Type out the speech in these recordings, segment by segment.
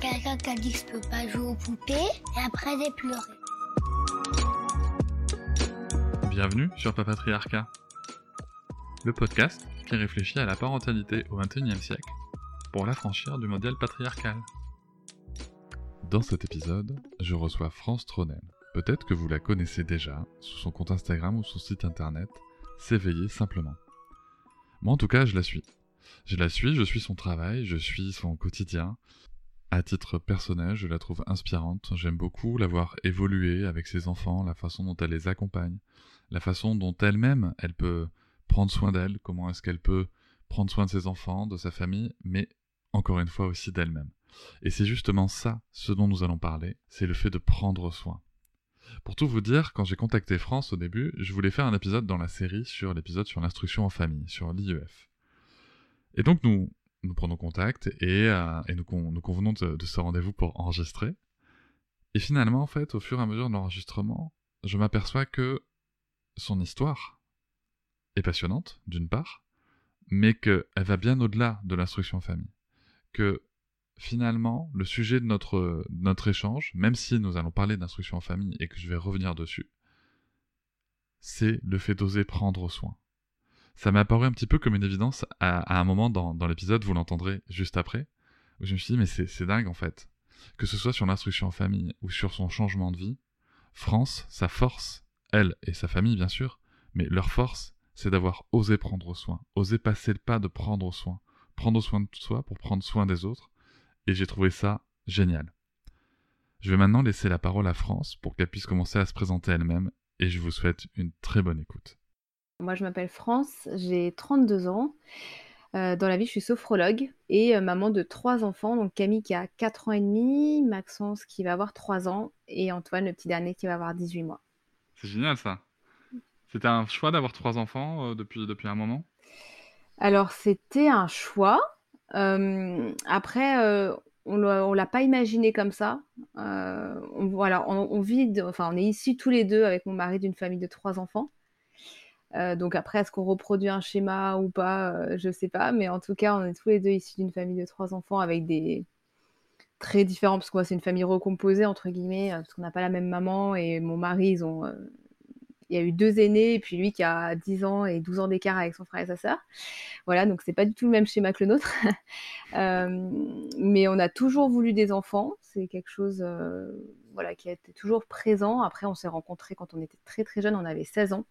Quelqu'un qui a dit que je peux pas jouer aux poupées et après j'ai pleuré. Bienvenue sur Papatriarcat, le podcast qui réfléchit à la parentalité au XXIe siècle pour l'affranchir du modèle patriarcal. Dans cet épisode, je reçois France Tronen. Peut-être que vous la connaissez déjà sous son compte Instagram ou son site internet, S'éveiller simplement. Moi en tout cas, je la suis. Je la suis, je suis son travail, je suis son quotidien. À titre personnel, je la trouve inspirante. J'aime beaucoup la voir évoluer avec ses enfants, la façon dont elle les accompagne, la façon dont elle-même, elle peut prendre soin d'elle, comment est-ce qu'elle peut prendre soin de ses enfants, de sa famille, mais encore une fois aussi d'elle-même. Et c'est justement ça, ce dont nous allons parler, c'est le fait de prendre soin. Pour tout vous dire, quand j'ai contacté France au début, je voulais faire un épisode dans la série sur l'épisode sur l'instruction en famille, sur l'IEF. Et donc nous, nous prenons contact et, euh, nous, convenons de, de ce rendez-vous pour enregistrer. Et finalement, en fait, au fur et à mesure de l'enregistrement, je m'aperçois que son histoire est passionnante, d'une part, mais qu'elle va bien au-delà de l'instruction famille. Que finalement, le sujet de notre, notre échange, même si nous allons parler d'instruction en famille et que je vais revenir dessus, c'est le fait d'oser prendre soin. Ça m'a apparu un petit peu comme une évidence à, un moment dans, dans l'épisode, vous l'entendrez juste après, où je me suis dit, mais c'est dingue en fait. Que ce soit sur l'instruction en famille ou sur son changement de vie, France, sa force, elle et sa famille bien sûr, mais leur force, c'est d'avoir osé prendre soin, osé passer le pas de prendre soin, prendre soin de soi pour prendre soin des autres, et j'ai trouvé ça génial. Je vais maintenant laisser la parole à France pour qu'elle puisse commencer à se présenter elle-même, et je vous souhaite une très bonne écoute. Moi, je m'appelle France, j'ai 32 ans. Euh, dans la vie, je suis sophrologue et euh, maman de trois enfants. Donc Camille qui a 4 ans et demi, Maxence qui va avoir 3 ans et Antoine, le petit dernier, qui va avoir 18 mois. C'est génial ça. C'était un choix d'avoir trois enfants euh, depuis, depuis un moment? Alors, c'était un choix. Après, on ne l'a pas imaginé comme ça. on, voilà, on, vit, enfin, on est ici tous les deux avec mon mari d'une famille de trois enfants. Donc après, est-ce qu'on reproduit un schéma ou pas Je ne sais pas. Mais en tout cas, on est tous les deux issus d'une famille de trois enfants avec des très différents, parce que moi, c'est une famille recomposée, entre guillemets, parce qu'on n'a pas la même maman et mon mari, ils ont il y a eu deux aînés, et puis lui qui a 10 ans et 12 ans d'écart avec son frère et sa sœur. Voilà, donc c'est pas du tout le même schéma que le nôtre. euh, mais on a toujours voulu des enfants, c'est quelque chose euh, voilà, qui a été toujours présent. Après, on s'est rencontrés quand on était très très jeune, on avait 16 ans.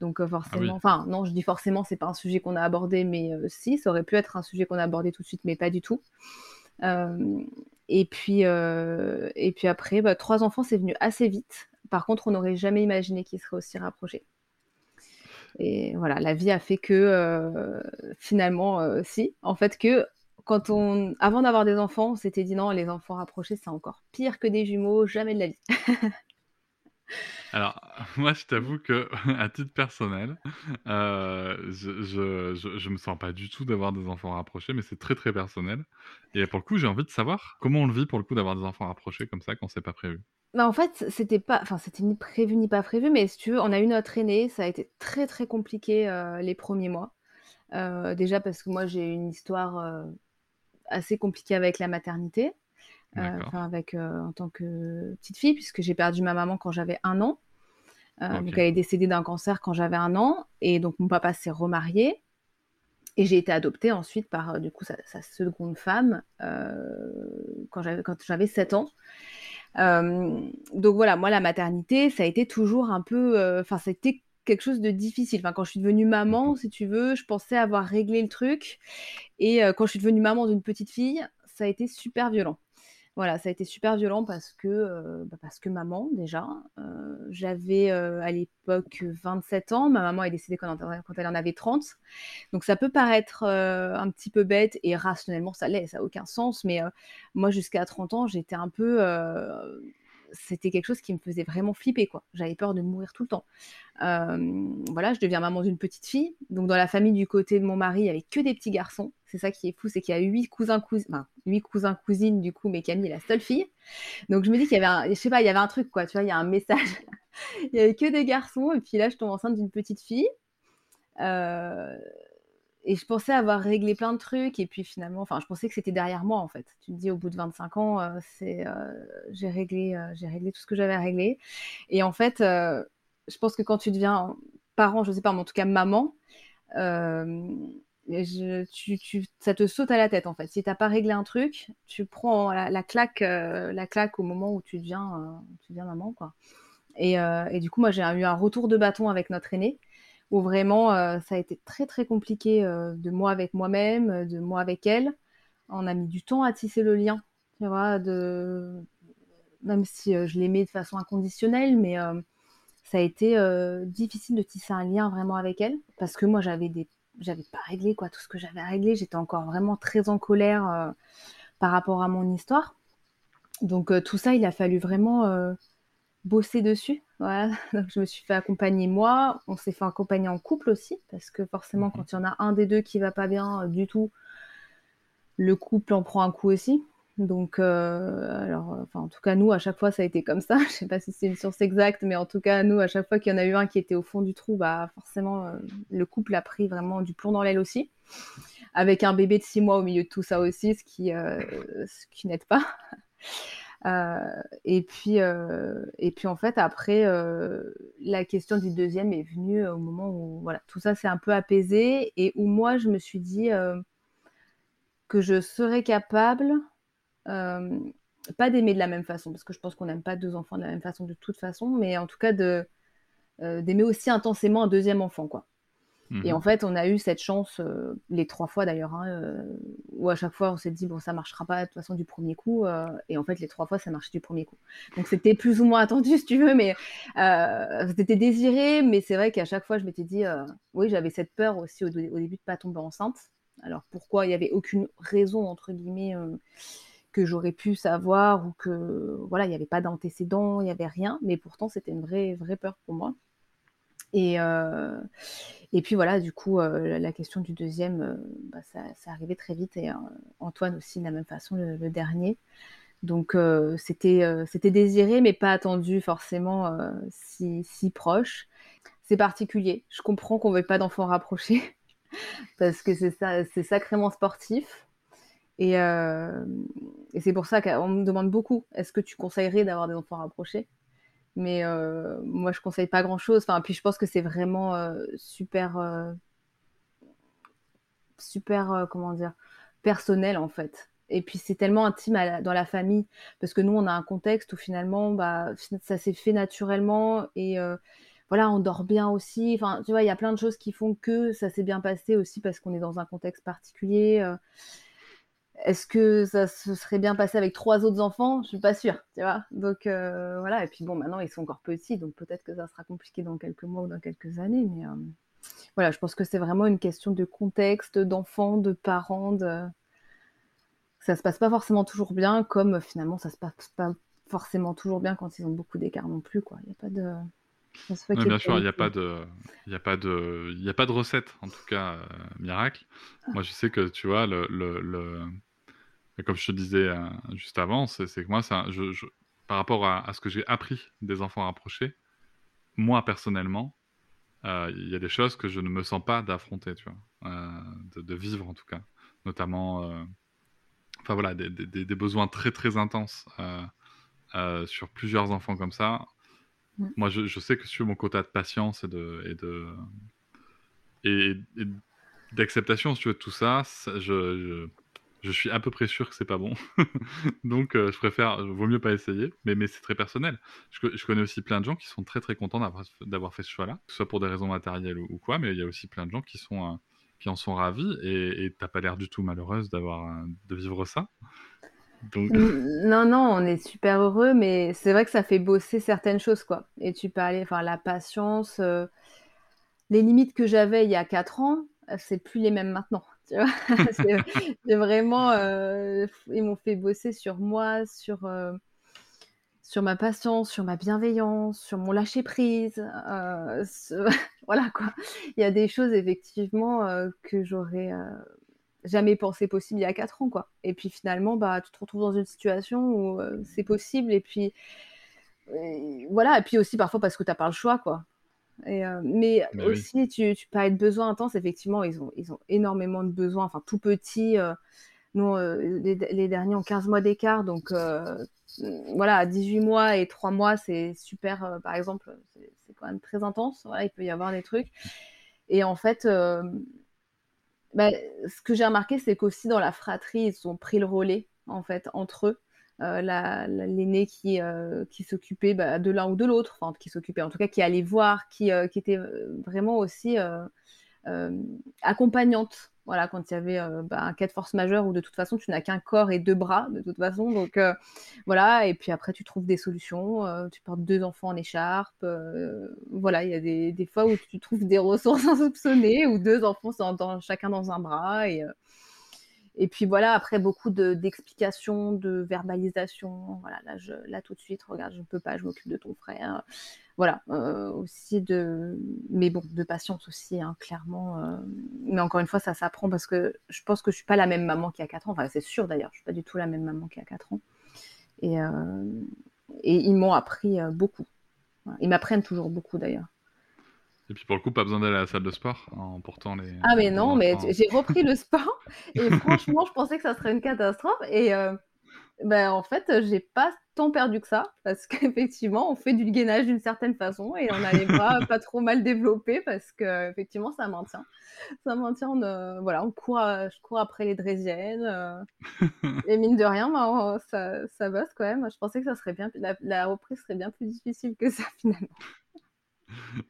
Donc euh, forcément, ah enfin non, je dis forcément, c'est pas un sujet qu'on a abordé, mais euh, si, ça aurait pu être un sujet qu'on a abordé tout de suite, mais pas du tout. et puis, et puis après, bah, trois enfants, c'est venu assez vite. Par contre, on n'aurait jamais imaginé qu'ils seraient aussi rapprochés. Et voilà, la vie a fait que euh, finalement, euh, si, en fait, que quand on, avant d'avoir des enfants, on s'était dit non, les enfants rapprochés, c'est encore pire que des jumeaux, jamais de la vie. Alors, moi, je t'avoue que, à titre personnel, euh, je, je, je, me sens pas du tout d'avoir des enfants rapprochés, mais c'est très très personnel. Et pour le coup, j'ai envie de savoir comment on le vit pour le coup d'avoir des enfants rapprochés comme ça quand c'est pas prévu. Bah, en fait, c'était pas, enfin, c'était ni prévu ni pas prévu, mais si tu veux, on a eu notre aîné, ça a été très très compliqué euh, les premiers mois. Euh, déjà parce que moi j'ai une histoire assez compliquée avec la maternité, enfin avec en tant que petite fille, puisque j'ai perdu ma maman quand j'avais un an. Donc elle est décédée d'un cancer quand j'avais un an, et donc mon papa s'est remarié. Et j'ai été adoptée ensuite par du coup sa, sa seconde femme quand j'avais quand j'avais 7 ans. Euh, donc voilà, moi la maternité, ça a été toujours un peu, euh, enfin c'était quelque chose de difficile. Enfin, quand je suis devenue maman, si tu veux, je pensais avoir réglé le truc. Et euh, quand je suis devenue maman d'une petite fille, ça a été super violent. Voilà, ça a été super violent parce que, euh, bah parce que maman, déjà, euh, j'avais euh, à l'époque 27 ans, ma maman est décédée quand, elle en avait 30. Donc ça peut paraître un petit peu bête et rationnellement ça l'est, ça n'a aucun sens, mais moi jusqu'à 30 ans, j'étais un peu c'était quelque chose qui me faisait vraiment flipper, quoi. J'avais peur de mourir tout le temps. voilà, je deviens maman d'une petite fille. Donc, dans la famille du côté de mon mari, il n'y avait que des petits garçons. C'est ça qui est fou, c'est qu'il y a huit cousins, cousines, huit cousins, cousines, du coup, mais Camille est la seule fille. Donc, je me dis qu'il y avait un, je sais pas, il y avait un truc, quoi. Tu vois, il y a un message. il n'y avait que des garçons. Et puis là, je tombe enceinte d'une petite fille. Et je pensais avoir réglé plein de trucs et puis finalement, enfin, je pensais que c'était derrière moi en fait. Tu te dis au bout de 25 ans, euh, c'est, euh, j'ai réglé, euh, j'ai réglé tout ce que j'avais à régler. Et en fait, je pense que quand tu deviens parent, je sais pas, mais en tout cas maman, ça te saute à la tête en fait. Si t'as pas réglé un truc, tu prends la, claque, la claque au moment où tu deviens, tu deviens maman quoi. Et, et, du coup, moi, j'ai eu un retour de bâton avec notre aîné où vraiment euh, ça a été très très compliqué euh, de moi avec moi-même, de moi avec elle. On a mis du temps à tisser le lien, tu vois, même si euh, je l'aimais de façon inconditionnelle, mais ça a été difficile de tisser un lien vraiment avec elle parce que moi j'avais des j'avais pas réglé quoi tout ce que j'avais à régler j'étais encore vraiment très en colère par rapport à mon histoire donc tout ça il a fallu vraiment bosser dessus. Voilà. Donc, je me suis fait accompagner moi. On s'est fait accompagner en couple aussi, parce que forcément, mhm. quand il y en a un des deux qui va pas bien euh, du tout, le couple en prend un coup aussi. Donc, euh, alors, euh, enfin, en tout cas, nous, à chaque fois, ça a été comme ça. Je sais pas si c'est une source exacte, mais en tout cas, nous, à chaque fois qu'il y en a eu un qui était au fond du trou, bah, forcément, le couple a pris vraiment du plomb dans l'aile aussi. Avec un bébé de six mois au milieu de tout ça aussi, ce qui, ce qui n'aide pas. Euh, et puis, euh, et puis en fait, après, euh, la question du deuxième est venue au moment où voilà, tout ça s'est un peu apaisé et où moi, je me suis dit que je serais capable, pas d'aimer de la même façon, parce que je pense qu'on n'aime pas deux enfants de la même façon de toute façon, mais en tout cas de d'aimer aussi intensément un deuxième enfant, quoi. Et en mhm. fait, on a eu cette chance, euh, les trois fois d'ailleurs, hein, euh, où à chaque fois on s'est dit, bon, ça marchera pas de toute façon du premier coup. Euh, et en fait, les trois fois, ça marchait du premier coup. Donc c'était plus ou moins attendu, si tu veux, mais c'était désiré. Mais c'est vrai qu'à chaque fois, je m'étais dit, oui, j'avais cette peur aussi au, début de pas tomber enceinte. Alors pourquoi il n'y avait aucune raison, entre guillemets, que j'aurais pu savoir ou que, voilà, il n'y avait pas d'antécédent, il n'y avait rien. Mais pourtant, c'était une vraie, vraie peur pour moi. Et, euh, et puis voilà, du coup, euh, la question du deuxième, euh, bah, ça, arrivait très vite. Et Antoine aussi, de la même façon, le, dernier. Donc c'était c'était désiré, mais pas attendu forcément si, si, proche. C'est particulier. Je comprends qu'on ne veuille pas d'enfants rapprochés parce que c'est sacrément sportif. Et c'est pour ça qu'on me demande beaucoup est-ce que tu conseillerais d'avoir des enfants rapprochés? Mais euh, moi, je conseille pas grand-chose. Enfin, puis je pense que c'est vraiment euh, super, euh, super, comment dire, personnel en fait. Et puis c'est tellement intime dans la famille parce que nous, on a un contexte où finalement, bah, ça s'est fait naturellement et voilà, on dort bien aussi. Enfin, tu vois, il y a plein de choses qui font que ça s'est bien passé aussi parce qu'on est dans un contexte particulier. Est-ce que ça se serait bien passé avec trois autres enfants? Je suis pas sûre, tu vois? Donc euh, voilà. Et puis bon, maintenant ils sont encore petits, donc peut-être que ça sera compliqué dans quelques mois ou dans quelques années. Mais euh, voilà, je pense que c'est vraiment une question de contexte, d'enfants, de parents. De... Ça se passe pas forcément toujours bien, comme finalement ça se passe pas forcément toujours bien quand ils ont beaucoup d'écart non plus, quoi. Il n'y a pas de bien sûr, il n'y a pas de, il a pas de, il a pas de recette en tout cas euh, miracle. Ah. Moi, je sais que tu vois le, le, comme je te disais euh, juste avant, c'est que moi, ça, je, par rapport à, ce que j'ai appris des enfants rapprochés, moi personnellement, euh, il y a des choses que je ne me sens pas d'affronter, tu vois, de, vivre en tout cas, notamment, enfin voilà, des, des, des, besoins très très intenses sur plusieurs enfants comme ça. Moi, je, je, sais que sur mon quota de patience et de, et de et, d'acceptation, si tu veux, de tout ça, je, je, suis à peu près sûr que c'est pas bon. Donc, euh, je préfère, vaut mieux pas essayer, mais, c'est très personnel. Je, connais aussi plein de gens qui sont très très contents d'avoir fait ce choix-là, soit pour des raisons matérielles ou, quoi, mais il y a aussi plein de gens qui euh, en sont ravis et t'as pas l'air du tout malheureuse d'avoir de vivre ça. Non, non, on est super heureux, mais c'est vrai que ça fait bosser certaines choses, quoi. Et tu parlais, enfin, la patience, euh, les limites que j'avais il y a 4 ans, euh, c'est plus les mêmes maintenant. C'est vraiment, euh, ils m'ont fait bosser sur moi, sur, sur ma patience, sur ma bienveillance, sur mon lâcher prise. voilà quoi. Il y a des choses effectivement que j'aurais jamais pensé possible il y a 4 ans quoi. Et puis finalement bah tu te retrouves dans une situation où c'est possible et puis voilà et puis aussi parfois parce que tu n'as pas le choix quoi. Et, mais aussi, tu, tu parles de besoins intenses, effectivement, ils ont, ils ont énormément de besoins, enfin tout petits. nous, les, derniers ont 15 mois d'écart, donc voilà, 18 mois et 3 mois, c'est super, par exemple, c'est quand même très intense. Voilà, il peut y avoir des trucs. Et en fait, bah, ce que j'ai remarqué, c'est qu'aussi dans la fratrie, ils ont pris le relais, en fait, entre eux. Euh, l'aîné qui, euh, qui s'occupait bah, de l'un ou de l'autre, qui s'occupait en tout cas, qui allait voir, qui, euh, qui était vraiment aussi accompagnante. Voilà, quand il y avait bah, un cas de force majeure où de toute façon tu n'as qu'un corps et deux bras, de toute façon. Donc voilà, et puis après tu trouves des solutions. tu portes deux enfants en écharpe. voilà, il y a des, des, fois où tu trouves des ressources insoupçonnées, où deux enfants sont dans, chacun dans un bras. Et puis voilà, après beaucoup d'explications, de, verbalisation. Voilà, là, là tout de suite, regarde, je ne peux pas, je m'occupe de ton frère. Voilà, euh, aussi de. Mais bon, de patience aussi, hein, clairement. Euh. Mais encore une fois, ça s'apprend parce que je pense que je ne suis pas la même maman qu'il y a 4 ans. Enfin, c'est sûr d'ailleurs, je ne suis pas du tout la même maman qu'il y a 4 ans. Euh, et ils m'ont appris beaucoup. Ils m'apprennent toujours beaucoup d'ailleurs. Et puis pour le coup, pas besoin d'aller à la salle de sport en portant les. Ah, mais non, mais j'ai repris le sport et franchement, je pensais que ça serait une catastrophe. Et euh, ben, en fait, j'ai pas tant perdu que ça parce qu'effectivement, on fait du gainage d'une certaine façon et on a les bras pas trop mal développés parce qu'effectivement, ça maintient. Ça maintient, euh, voilà, on court, je cours après les draisiennes. Euh, et mine de rien, ben, ça, ça bosse quand même. Je pensais que ça serait bien, la reprise serait bien plus difficile que ça finalement.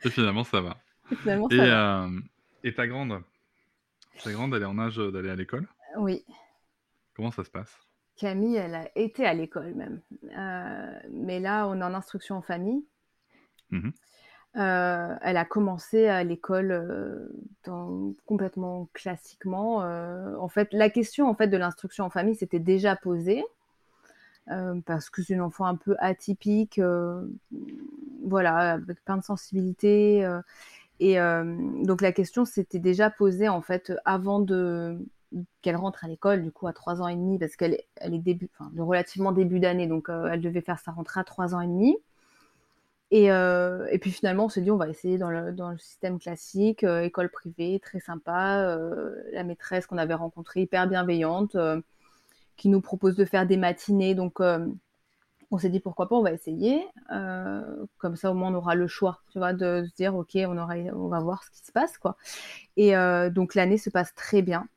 Et finalement, ça va. Et finalement, ça va. Euh, et ta grande Ta grande, elle est en âge d'aller à l'école? Oui. Comment ça se passe? Camille, elle a été à l'école même. Euh, mais là, on est en instruction en famille. Mmh euh, elle a commencé à l'école complètement classiquement. en fait, la question en fait de l'instruction en famille s'était déjà posée. Euh, parce que c'est une enfant un peu atypique, euh, voilà, avec plein de sensibilité. Euh, et donc la question s'était déjà posée en fait avant de qu'elle rentre à l'école, du coup à 3 ans et demi, parce qu'elle elle est début, enfin, relativement début d'année, donc elle devait faire sa rentrée à 3 ans et demi. Et, puis finalement, on s'est dit, on va essayer dans le système classique, école privée, très sympa, la maîtresse qu'on avait rencontrée, hyper bienveillante qui nous propose de faire des matinées. Donc, euh, on s'est dit pourquoi pas, on va essayer. Euh, comme ça, au moins, on aura le choix, tu vois, de se dire, ok, on, aura, on va voir ce qui se passe, quoi. Et euh, donc, l'année se passe très bien.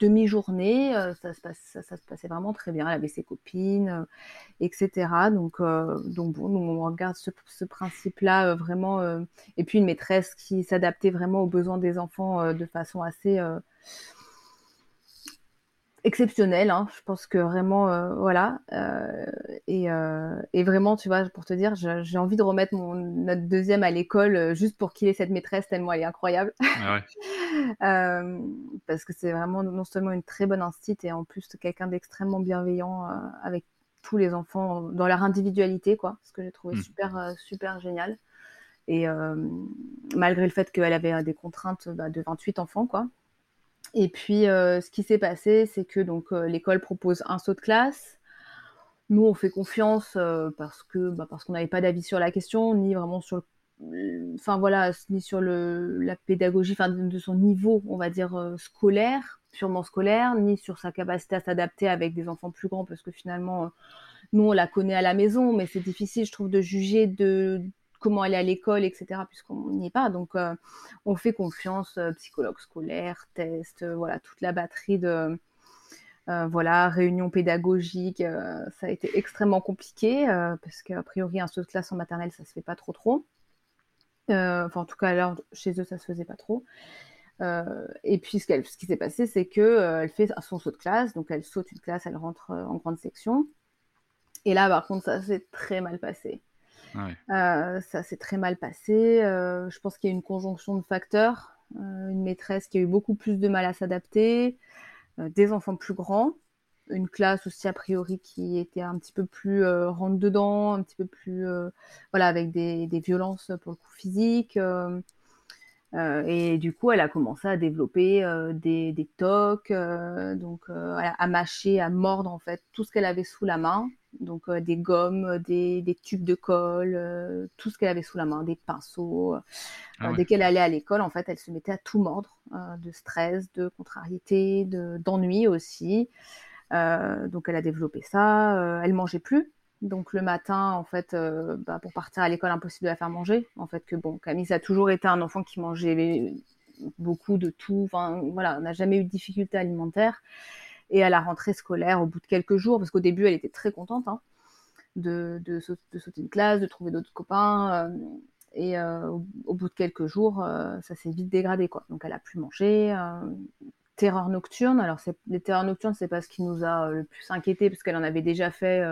demi-journée, ça, se passe, ça, se passait vraiment très bien. Elle avait ses copines, etc. Donc, donc bon, on regarde ce, principe-là vraiment. et puis une maîtresse qui s'adaptait vraiment aux besoins des enfants de façon assez exceptionnel. Hein. Je pense que vraiment, euh, voilà. Euh, euh, et, vraiment, tu vois, pour te dire, j'ai envie de remettre mon, notre deuxième à l'école juste pour qu'il ait cette maîtresse tellement elle est incroyable. Ah parce que c'est vraiment non seulement une très bonne instite et en plus quelqu'un d'extrêmement bienveillant avec tous les enfants dans leur individualité, quoi. Ce que j'ai trouvé mmh. super, super génial. Et malgré le fait qu'elle avait des contraintes bah, de 28 enfants, quoi. Et puis, euh, ce qui s'est passé, c'est que donc euh, l'école propose un saut de classe. Nous, on fait confiance euh, parce que bah, parce qu'on n'avait pas d'avis sur la question, ni vraiment sur enfin voilà, ni sur le, la pédagogie, enfin de, son niveau, on va dire scolaire, purement scolaire, ni sur sa capacité à s'adapter avec des enfants plus grands, parce que finalement, nous on la connaît à la maison, mais c'est difficile, je trouve, de juger de comment aller à l'école, etc., puisqu'on n'y est pas. Donc, euh, on fait confiance, euh, psychologue scolaire, test, euh, voilà, toute la batterie de. voilà, réunion pédagogique, ça a été extrêmement compliqué parce qu'a priori un saut de classe en maternelle ça se fait pas trop trop. enfin en tout cas alors chez eux ça se faisait pas trop. et puis ce, qui s'est passé, c'est que elle fait son saut de classe, donc elle saute une classe, elle rentre en grande section. Et là, par contre, ça s'est très mal passé. Euh, ça s'est très mal passé. Euh, je pense qu'il y a une conjonction de facteurs. Euh, une maîtresse qui a eu beaucoup plus de mal à s'adapter, des enfants plus grands. une classe aussi a priori qui était un petit peu plus rentre dedans, un petit peu plus voilà avec des, des, violences pour le coup physiques. et du coup, elle a commencé à développer des, des tocs, donc à mâcher, à mordre en fait tout ce qu'elle avait sous la main donc euh, des gommes, euh, des, tubes de colle, euh, tout ce qu'elle avait sous la main, des pinceaux. Ah dès qu'elle allait à l'école, en fait, elle se mettait à tout mordre, de stress, de contrariété, d'ennui aussi. donc elle a développé ça. elle mangeait plus. Donc le matin, en fait, bah, pour partir à l'école, impossible de la faire manger. En fait, que bon, Camille, ça a toujours été un enfant qui mangeait beaucoup de tout. Enfin, voilà, on n'a jamais eu de difficultés alimentaires. Et à la rentrée scolaire, au bout de quelques jours, parce qu'au début, elle était très contente hein, de, de, sauter une classe, de trouver d'autres copains. Euh, et euh, au, bout de quelques jours, euh, ça s'est vite dégradé. Quoi. Donc elle a plus mangé. terreur nocturne. Alors les terreurs nocturnes, c'est pas ce qui nous a le plus inquiété, parce qu'elle en avait déjà fait.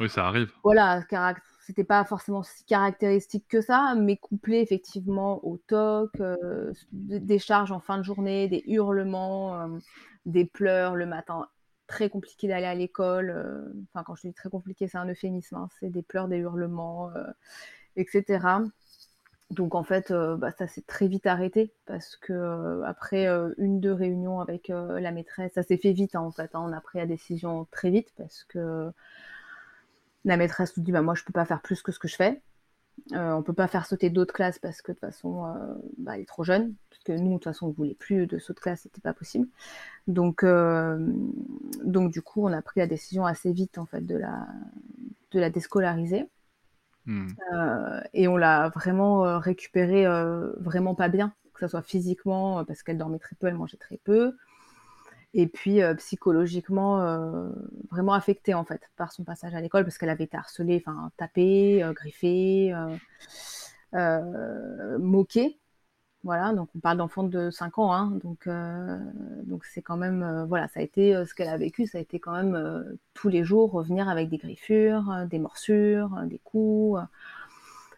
oui, ça arrive. Voilà, c'était pas forcément si caractéristique que ça, mais couplé effectivement au toc, des charges en fin de journée, des hurlements des pleurs le matin. Très compliqué d'aller à l'école. Euh, enfin, quand je dis très compliqué, c'est un euphémisme. Hein. c'est des pleurs, des hurlements, euh, etc. Donc en fait, euh, bah, ça s'est très vite arrêté parce que après une deux réunions avec la maîtresse, ça s'est fait vite hein, en fait. Hein. on a pris la décision très vite parce que la maîtresse nous dit bah moi je peux pas faire plus que ce que je fais. Euh, on peut pas faire sauter d'autres classes parce que de toute façon, euh, bah, elle est trop jeune. Parce que nous, de toute façon, on ne voulait plus de saut de classe, c'était pas possible. Donc, euh, donc, du coup, on a pris la décision assez vite en fait de la, de la déscolariser. Hmm. et on l'a vraiment récupérée vraiment pas bien, que ce soit physiquement, parce qu'elle dormait très peu, elle mangeait très peu, et puis euh, psychologiquement euh, vraiment affectée en fait par son passage à l'école parce qu'elle avait été harcelée, enfin tapée, euh, griffée, moquée. Voilà, donc on parle d'enfants de 5 ans, hein, donc donc c'est quand même voilà, ça a été ce qu'elle a vécu, ça a été quand même tous les jours revenir avec des griffures, des morsures, des coups.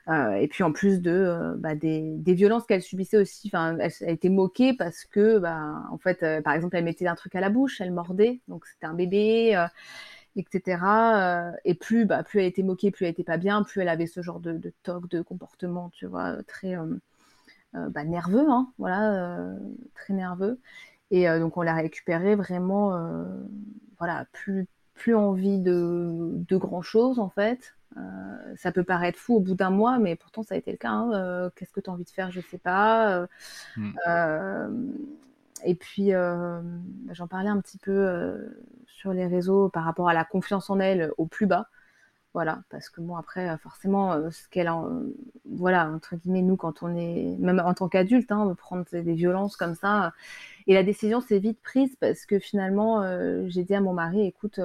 Euh, et puis en plus de euh, bah, des, violences qu'elle subissait aussi, enfin, elle, a été moquée parce que, bah, en fait, euh, par exemple, elle mettait un truc à la bouche, elle mordait, donc c'était un bébé, etc. et plus, bah, plus elle était moquée, plus elle était pas bien, plus elle avait ce genre de, de toc, de comportement, tu vois, très nerveux, hein, voilà, très nerveux. Et donc on l'a récupérée vraiment, voilà, plus plus envie de, de grand chose en fait. Euh, ça peut paraître fou au bout d'un mois, mais pourtant ça a été le cas. Hein. Euh, qu'est-ce que tu as envie de faire Je sais pas. Euh, mm. et puis, j'en parlais un petit peu sur les réseaux par rapport à la confiance en elle au plus bas. Voilà, parce que bon, après, forcément, ce qu'elle a, voilà, entre guillemets, nous, quand on est, même en tant qu'adulte, hein, prendre des violences comme ça. Et la décision s'est vite prise parce que finalement, j'ai dit à mon mari, écoute,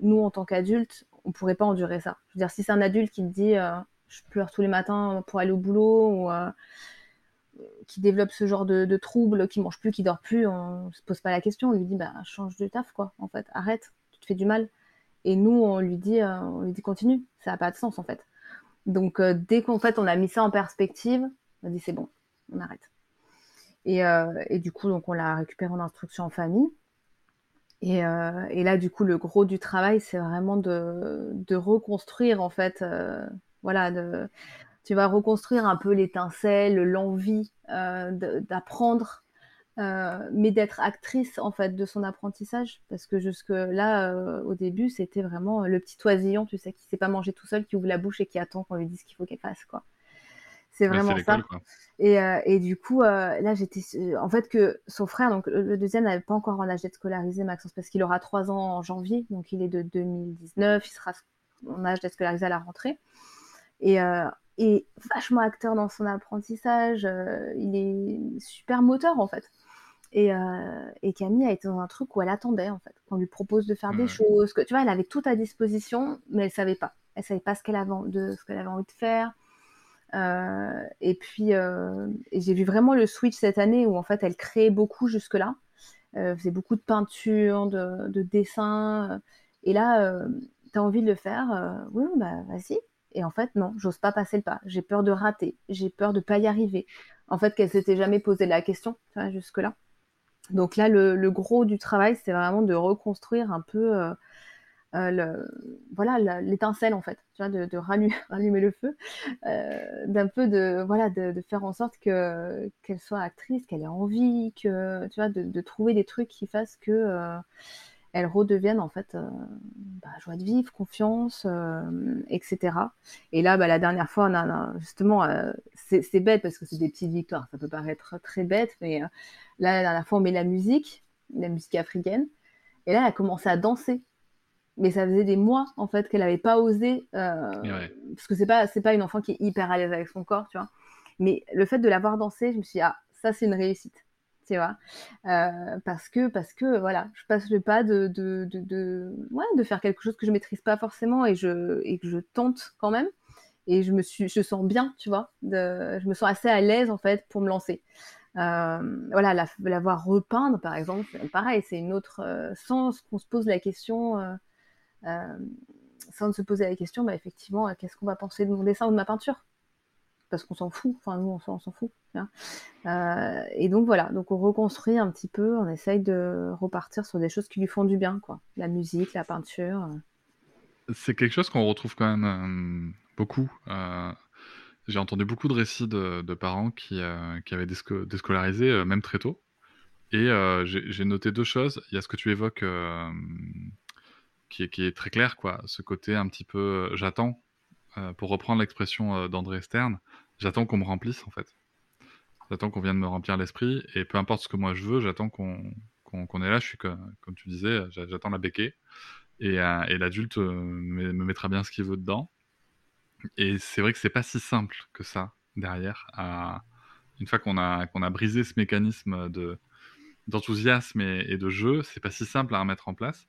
nous, en tant qu'adultes, on pourrait pas endurer ça. Je veux dire, si c'est un adulte qui te dit euh, je pleure tous les matins pour aller au boulot ou euh, qui développe ce genre de, troubles, qui mange plus, qui dort plus, on se pose pas la question. On lui dit bah change de taf quoi. En fait, arrête, tu te fais du mal. Et nous, on lui dit, euh, on lui dit continue. Ça n'a pas de sens en fait. Donc dès qu'en fait on a mis ça en perspective, on a dit c'est bon, on arrête. Et, et, du coup, donc on l'a récupéré en instruction en famille. Euh, et, là, du coup, le gros du travail, c'est vraiment de, reconstruire, en fait, euh, voilà, de, tu vas reconstruire un peu l'étincelle, l'envie euh, d'apprendre, mais d'être actrice, en fait, de son apprentissage. Parce que jusque-là, au début, c'était vraiment le petit oisillon, tu sais, qui ne sait pas manger tout seul, qui ouvre la bouche et qui attend qu'on lui dise ce qu'il faut qu'elle fasse, quoi. C'est vraiment ça. Et, euh, et, du coup, euh, là, j'étais. En fait, que son frère, donc le deuxième, n'avait pas encore en âge d'être scolarisé, Maxence, parce qu'il aura trois ans en janvier, donc il est de 2019, il sera en âge d'être scolarisé à la rentrée. Et, euh, et vachement acteur dans son apprentissage, il est super moteur, en fait. Et, et, Camille a été dans un truc où elle attendait, en fait, qu'on lui propose de faire des choses, que tu vois, elle avait tout à disposition, mais elle savait pas. Elle savait pas ce qu'elle avait, de, ce qu'elle avait envie de faire et puis, euh, j'ai vu vraiment le switch cette année où en fait, elle créait beaucoup jusque-là. Euh, faisait beaucoup de peinture, de, de dessin. Et là, tu as envie de le faire Oui, bah vas-y. Et en fait, non, j'ose pas passer le pas. J'ai peur de rater. J'ai peur de pas y arriver. En fait, qu'elle s'était jamais posé la question jusque-là. Donc là, le, gros du travail, c'est vraiment de reconstruire un peu le, voilà l'étincelle en fait, tu de, rallumer, le feu, d'un peu de voilà de, faire en sorte que qu'elle soit actrice, qu'elle ait envie, que tu vois, de, trouver des trucs qui fassent que elle redevienne en fait bah, joie de vivre, confiance, etc. Et là, bah, la dernière fois, justement, c'est bête parce que c'est des petites victoires, ça peut paraître très bête, mais là, la dernière fois, on met la musique, la musique africaine, et là, elle a commencé à danser. Mais ça faisait des mois en fait qu'elle n'avait pas osé, parce que c'est pas c'est pas une enfant qui est hyper à l'aise avec son corps, tu vois. Mais le fait de la voir danser, je me suis dit ah ça c'est une réussite tu vois. Euh, parce que parce que voilà je passe le pas de de, de, ouais, de faire quelque chose que je maîtrise pas forcément et je et que je tente quand même. Et je me suis je sens bien tu vois de, je me sens assez à l'aise en fait pour me lancer. Euh, voilà la, la, voir repeindre par exemple pareil c'est une autre euh, sans qu'on se pose la question sans se poser la question bah effectivement qu'est-ce qu'on va penser de mon dessin ou de ma peinture? Parce qu'on s'en fout. Enfin, nous, on s'en fout. Euh, et donc voilà, donc on reconstruit un petit peu, on essaye de repartir sur des choses qui lui font du bien, quoi. La musique, la peinture. C'est quelque chose qu'on retrouve quand même euh, beaucoup. Euh, j'ai entendu beaucoup de récits de, parents qui, qui avaient déscolarisé, même très tôt. Et j'ai noté deux choses. Il y a ce que tu évoques qui est, très clair, quoi. Ce côté un petit peu j'attends, pour reprendre l'expression d'André Stern, j'attends qu'on me remplisse en fait. J'attends qu'on vienne me remplir l'esprit et peu importe ce que moi je veux, j'attends qu'on est là. Je suis comme, tu disais, j'attends la béquée et, euh, et l'adulte euh, me, mettra bien ce qu'il veut dedans. Et c'est vrai que c'est pas si simple que ça derrière. une fois qu'on a, a brisé ce mécanisme de, d'enthousiasme et, de jeu, c'est pas si simple à remettre en place.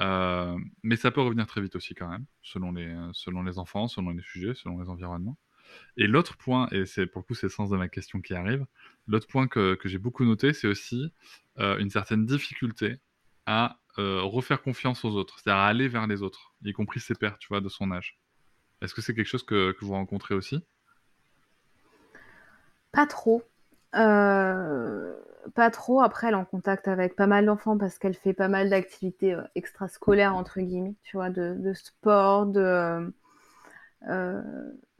Euh, mais ça peut revenir très vite aussi quand même, selon les, selon les enfants, selon les sujets, selon les environnements. Et l'autre point, et c'est pour le coup c'est le sens de ma question qui arrive, l'autre point que, que j'ai beaucoup noté, c'est aussi euh, une certaine difficulté à euh, refaire confiance aux autres, c'est-à-dire à aller vers les autres, y compris ses pères, tu vois, de son âge. Est-ce que c'est quelque chose que, que, vous rencontrez aussi? Pas trop. Euh, pas trop. Après, elle est en contact avec pas mal d'enfants parce qu'elle fait pas mal d'activités extrascolaires, entre guillemets, tu vois, de, de sport, de euh,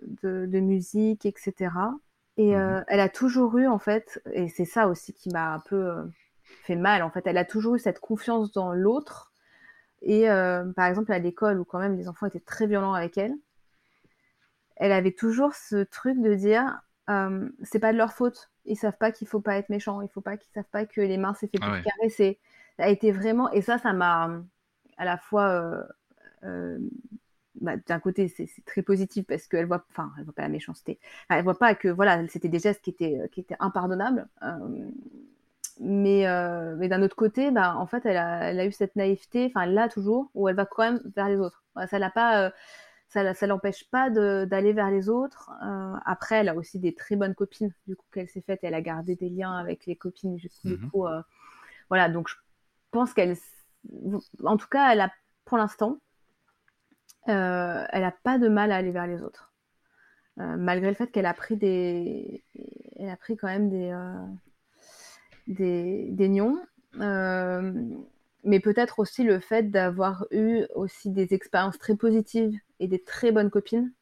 de, musique, etc. Et mhm. euh, elle a toujours eu, en fait, et c'est ça aussi qui m'a un peu euh, fait mal, en fait, elle a toujours eu cette confiance dans l'autre. Et par exemple, à l'école, où quand même les enfants étaient très violents avec elle, elle avait toujours ce truc de dire c'est pas de leur faute. Ils savent pas qu'il faut pas être méchant. Il faut pas qu'ils savent pas que les mains c'est fait pour ah caresser. Ça a été vraiment et ça, ça m'a à la fois bah, d'un côté c'est très positif parce qu'elle voit enfin elle voit pas la méchanceté elle voit pas que voilà c'était des gestes qui étaient qui étaient impardonnables euh, mais euh, mais d'un autre côté bah en fait elle a, elle a eu cette naïveté enfin l'a toujours où elle va quand même vers les autres ça l'a pas euh, ça, ça l'empêche pas d'aller vers les autres. après, elle a aussi des très bonnes copines, du coup, qu'elle s'est faite. Elle a gardé des liens avec les copines, du coup. Mm-hmm. voilà, donc je pense qu'elle, en tout cas, elle a, pour l'instant, euh, elle n'a pas de mal à aller vers les autres. Euh, malgré le fait qu'elle a pris des. Elle a pris quand même des. Euh, des, des nions. mais peut-être aussi le fait d'avoir eu aussi des expériences très positives et des très bonnes copines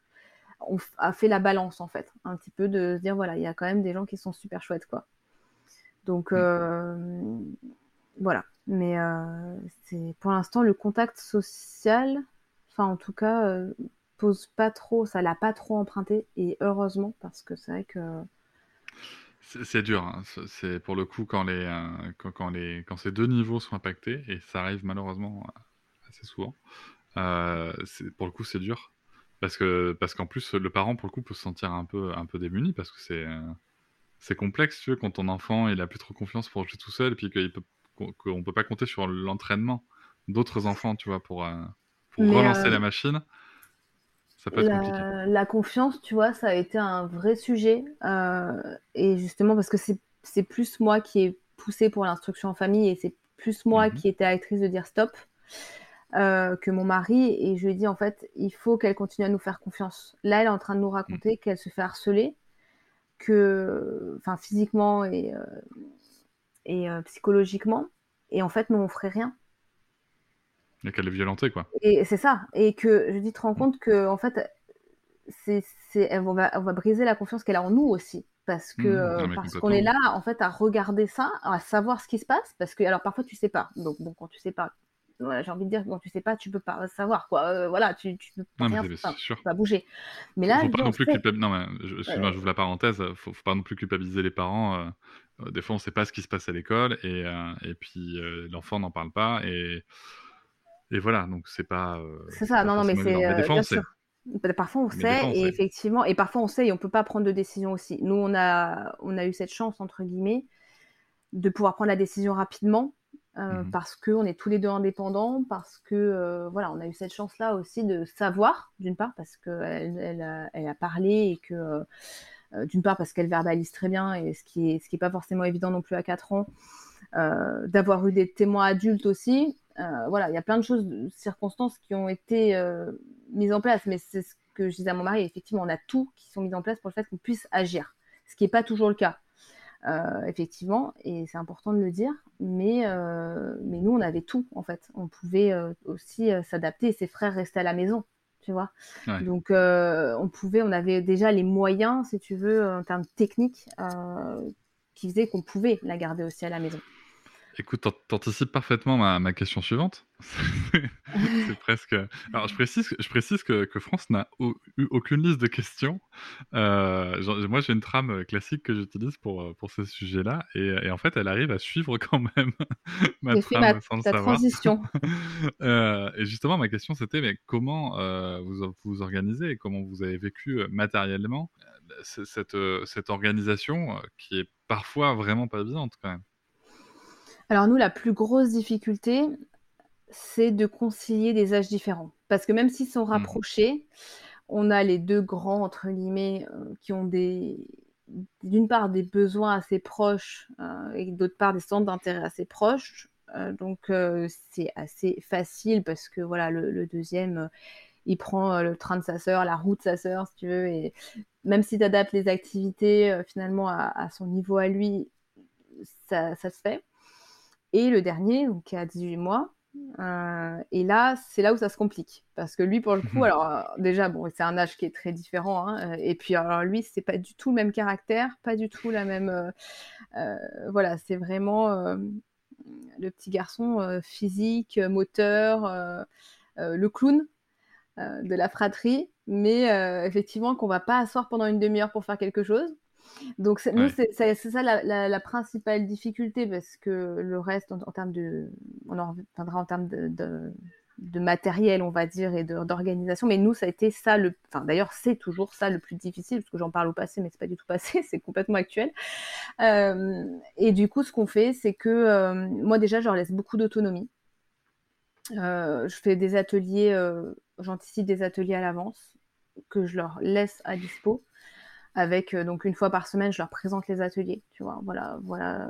on a fait la balance en fait, un petit peu de se dire voilà, il y a quand même des gens qui sont super chouettes quoi. Donc voilà, mais c'est pour l'instant le contact social, enfin en tout cas, euh, pose pas trop, ça l'a pas trop emprunté, et heureusement, parce que c'est vrai que... C'est dur, hein. c'est pour le coup quand, les, euh, quand, les, quand ces deux niveaux sont impactés, et ça arrive malheureusement assez souvent, euh, pour le coup c'est dur, parce que parce qu'en plus le parent pour le coup peut se sentir un peu, un peu démuni, parce que c'est c'est complexe tu veux, quand ton enfant il a plus trop confiance pour jouer tout seul, et puis qu'on ne peut pas compter sur l'entraînement d'autres enfants, tu vois, pour, relancer la euh, machine, ça peut être la, compliqué. La confiance, tu vois, ça a été un vrai sujet. Euh, et justement, parce que c'est plus moi qui ai poussé pour l'instruction en famille et c'est plus moi mhm. qui étais actrice de dire stop. Euh, que mon mari et je lui ai dit en fait il faut qu'elle continue à nous faire confiance. Là elle est en train de nous raconter mhm. qu'elle se fait harceler, que enfin physiquement et et psychologiquement. Et en fait, nous, on ferait rien. Et qu'elle est violentée, quoi. Et c'est ça. Et que je dis, te rends compte que, en fait, c'est, on, va, on va briser la confiance qu'elle a en nous aussi. Parce que mmh, parce qu'on est là, en fait, à regarder ça, à savoir ce qui se passe. Parce que, alors, parfois, tu sais pas. Donc, bon, quand tu sais pas, j'ai envie de dire, quand tu sais pas, tu peux pas savoir, quoi. voilà, tu, tu peux pas, rien, pas bouger. Mais là, faut pas non plus Non, mais je, j'ouvre la parenthèse. Faut, faut pas non plus culpabiliser les parents. des fois, on sait pas ce qui se passe à l'école et, et puis l'enfant n'en parle pas et et voilà, donc c'est pas. c'est ça, non, non, mais c'est. sûr. Parfois on sait, et effectivement, et parfois on sait et on peut pas prendre de décision aussi. Nous, on a, on a eu cette chance, entre guillemets, de pouvoir prendre la décision rapidement, euh, mmh parce qu'on est tous les deux indépendants, parce que, voilà, on a eu cette chance-là aussi de savoir, d'une part, parce qu'elle elle a, elle a, parlé et que, d'une part, parce qu'elle verbalise très bien, et ce qui est, ce qui est pas forcément évident non plus à 4 ans, d'avoir eu des témoins adultes aussi, euh, voilà, il y a plein de choses, de circonstances qui ont été euh, mises en place, mais c'est ce que je disais à mon mari, effectivement, on a tout qui sont mis en place pour le fait qu'on puisse agir, ce qui n'est pas toujours le cas. Euh, effectivement, et c'est important de le dire, mais, mais nous, on avait tout, en fait. On pouvait aussi s'adapter, et ses frères restaient à la maison, tu vois. Donc, on pouvait, on avait déjà les moyens, si tu veux, en termes techniques, qui faisaient qu'on pouvait la garder aussi à la maison. Écoute, t'anticipes parfaitement ma, ma, question suivante. c'est presque. Alors, je précise, je précise que, que France n'a eu aucune liste de questions. Euh, moi, j'ai une trame classique que j'utilise pour, pour ce sujet-là, et, et, en fait, elle arrive à suivre quand même ma trame sans le savoir. transition. euh, et justement, ma question, c'était mais comment euh, vous vous organisez et comment vous avez vécu euh, matériellement euh, cette, cette organisation qui est parfois vraiment pas évidente quand même? Alors nous, la plus grosse difficulté, c'est de concilier des âges différents. Parce que même s'ils sont mmh. rapprochés, on a les deux grands, entre guillemets, euh, qui ont des d'une part des besoins assez proches euh, et d'autre part des centres d'intérêt assez proches. Euh, donc c'est assez facile parce que voilà, le, deuxième, il prend le train de sa sœur, la route de sa sœur, si tu veux, et même si tu adaptes les activités finalement à, son niveau à lui, ça se fait. Et le dernier, donc, qui a 18 mois, euh, et là, c'est là où ça se complique. Parce que lui, pour le coup, alors euh, déjà, bon, c'est un âge qui est très différent. Hein, et puis, alors lui, c'est pas du tout le même caractère, pas du tout la même. Euh, voilà, c'est vraiment le petit garçon physique, moteur, le clown de la fratrie, mais effectivement, qu'on va pas asseoir pendant une demi-heure pour faire quelque chose. Donc, nous, c'est ça la, principale difficulté parce que le reste, en, termes de. On en reviendra en termes de, de, matériel, on va dire, et d'organisation. Mais nous, ça a été ça le. Enfin, d'ailleurs, c'est toujours ça le plus difficile parce que j'en parle au passé, mais c'est pas du tout passé, c'est complètement actuel. Euh, et du coup, ce qu'on fait, c'est que euh, moi, déjà, je leur laisse beaucoup d'autonomie. Euh, je fais des ateliers, j'anticipe des ateliers à l'avance que je leur laisse à dispo avec euh, donc une fois par semaine, je leur présente les ateliers, tu vois, voilà, voilà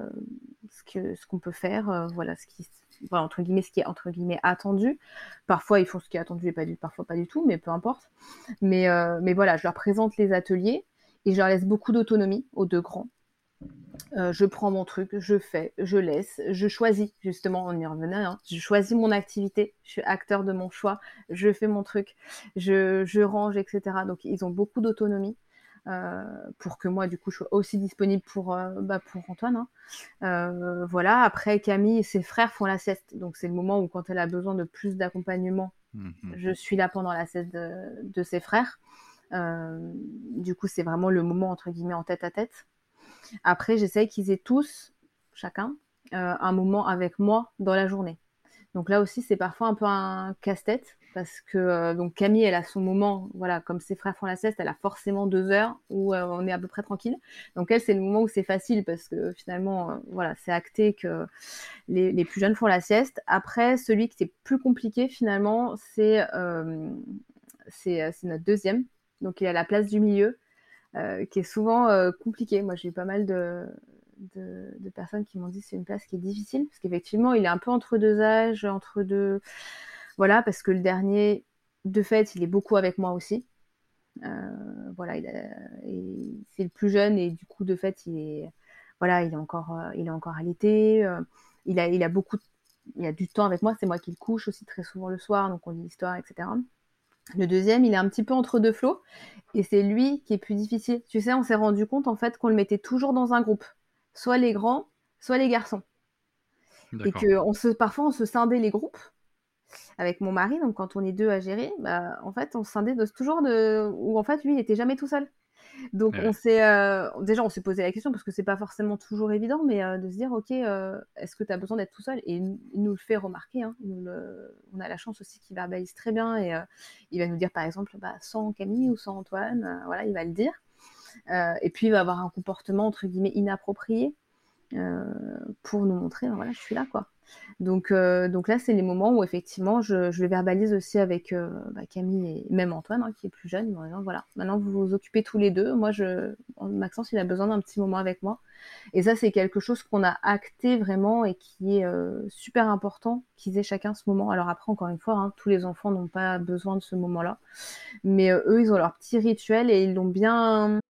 ce que ce qu'on peut faire, euh, voilà ce qui entre guillemets ce qui est entre guillemets attendu. Parfois ils font ce qui est attendu et parfois pas du tout, mais peu importe. Mais euh, mais voilà, je leur présente les ateliers et je leur laisse beaucoup d'autonomie aux deux grands. je prends mon truc, je fais, je laisse, je choisis, justement, on y revenait, hein, je choisis mon activité, je suis acteur de mon choix, je fais mon truc, je, je range, etc. Donc ils ont beaucoup d'autonomie. Euh, pour que moi, du coup, je sois aussi disponible pour, euh, bah, pour Antoine. Hein. Euh, voilà. Après, Camille et ses frères font la sieste. Donc, c'est le moment où, quand elle a besoin de plus d'accompagnement, mmh je suis là pendant la sieste de, ses frères. du coup, c'est vraiment le moment, entre guillemets, en tête à tête. Après, j'essaye qu'ils aient tous, chacun, un moment avec moi dans la journée. Donc là aussi, c'est parfois un peu un casse-tête parce que euh, donc Camille, elle a son moment, voilà, comme ses frères font la sieste, elle a forcément deux heures où euh, on est à peu près tranquille. Donc elle, c'est le moment où c'est facile parce que finalement, euh, voilà, c'est acté que les, plus jeunes font la sieste. Après, celui qui est plus compliqué finalement, c'est c'est notre deuxième. Donc il est à la place du milieu, qui est souvent compliqué. Moi, j'ai eu pas mal de, de, personnes qui m'ont dit c'est une place qui est difficile parce qu'effectivement, il est un peu entre deux âges, entre deux voilà, parce que le dernier, de fait, il est beaucoup avec moi aussi. Euh, voilà, c'est le plus jeune et du coup, de fait, il est, voilà, il est encore, il est encore alité. il a, il a beaucoup, il a du temps avec moi. C'est moi qui le couche aussi très souvent le soir, donc on lit l'histoire, etc. Le deuxième, il est un petit peu entre deux flots, et c'est lui qui est plus difficile. Tu sais, on s'est rendu compte en fait qu'on le mettait toujours dans un groupe, soit les grands, soit les garçons, et que on se, parfois on se scindait les groupes avec mon mari, donc quand on est deux à gérer, bah, en fait, on se scindait de, toujours de. où en fait, lui, il n'était jamais tout seul. Donc, on s'est. Euh, déjà, on s'est posé la question parce que c'est pas forcément toujours évident, mais euh, de se dire, OK, euh, est-ce que tu as besoin d'être tout seul? Et il nous le fait remarquer. Hein. On a la chance aussi qu'il verbalise très bien et il va nous dire, par exemple, bah, sans Camille ou sans Antoine, voilà, il va le dire. Et puis, il va avoir un comportement, entre guillemets, inapproprié pour nous montrer, voilà, je suis là, quoi. Donc, euh, donc là, c'est les moments où effectivement, je, je le verbalise aussi avec euh, bah, Camille et même Antoine, hein, qui est plus jeune, voilà, maintenant vous vous occupez tous les deux. Moi, je, Maxence, il a besoin d'un petit moment avec moi. Et ça, c'est quelque chose qu'on a acté vraiment et qui est euh, super important qu'ils aient chacun ce moment. Alors après, encore une fois, hein, tous les enfants n'ont pas besoin de ce moment-là, mais eux, ils ont leur petit rituel et ils l'ont bien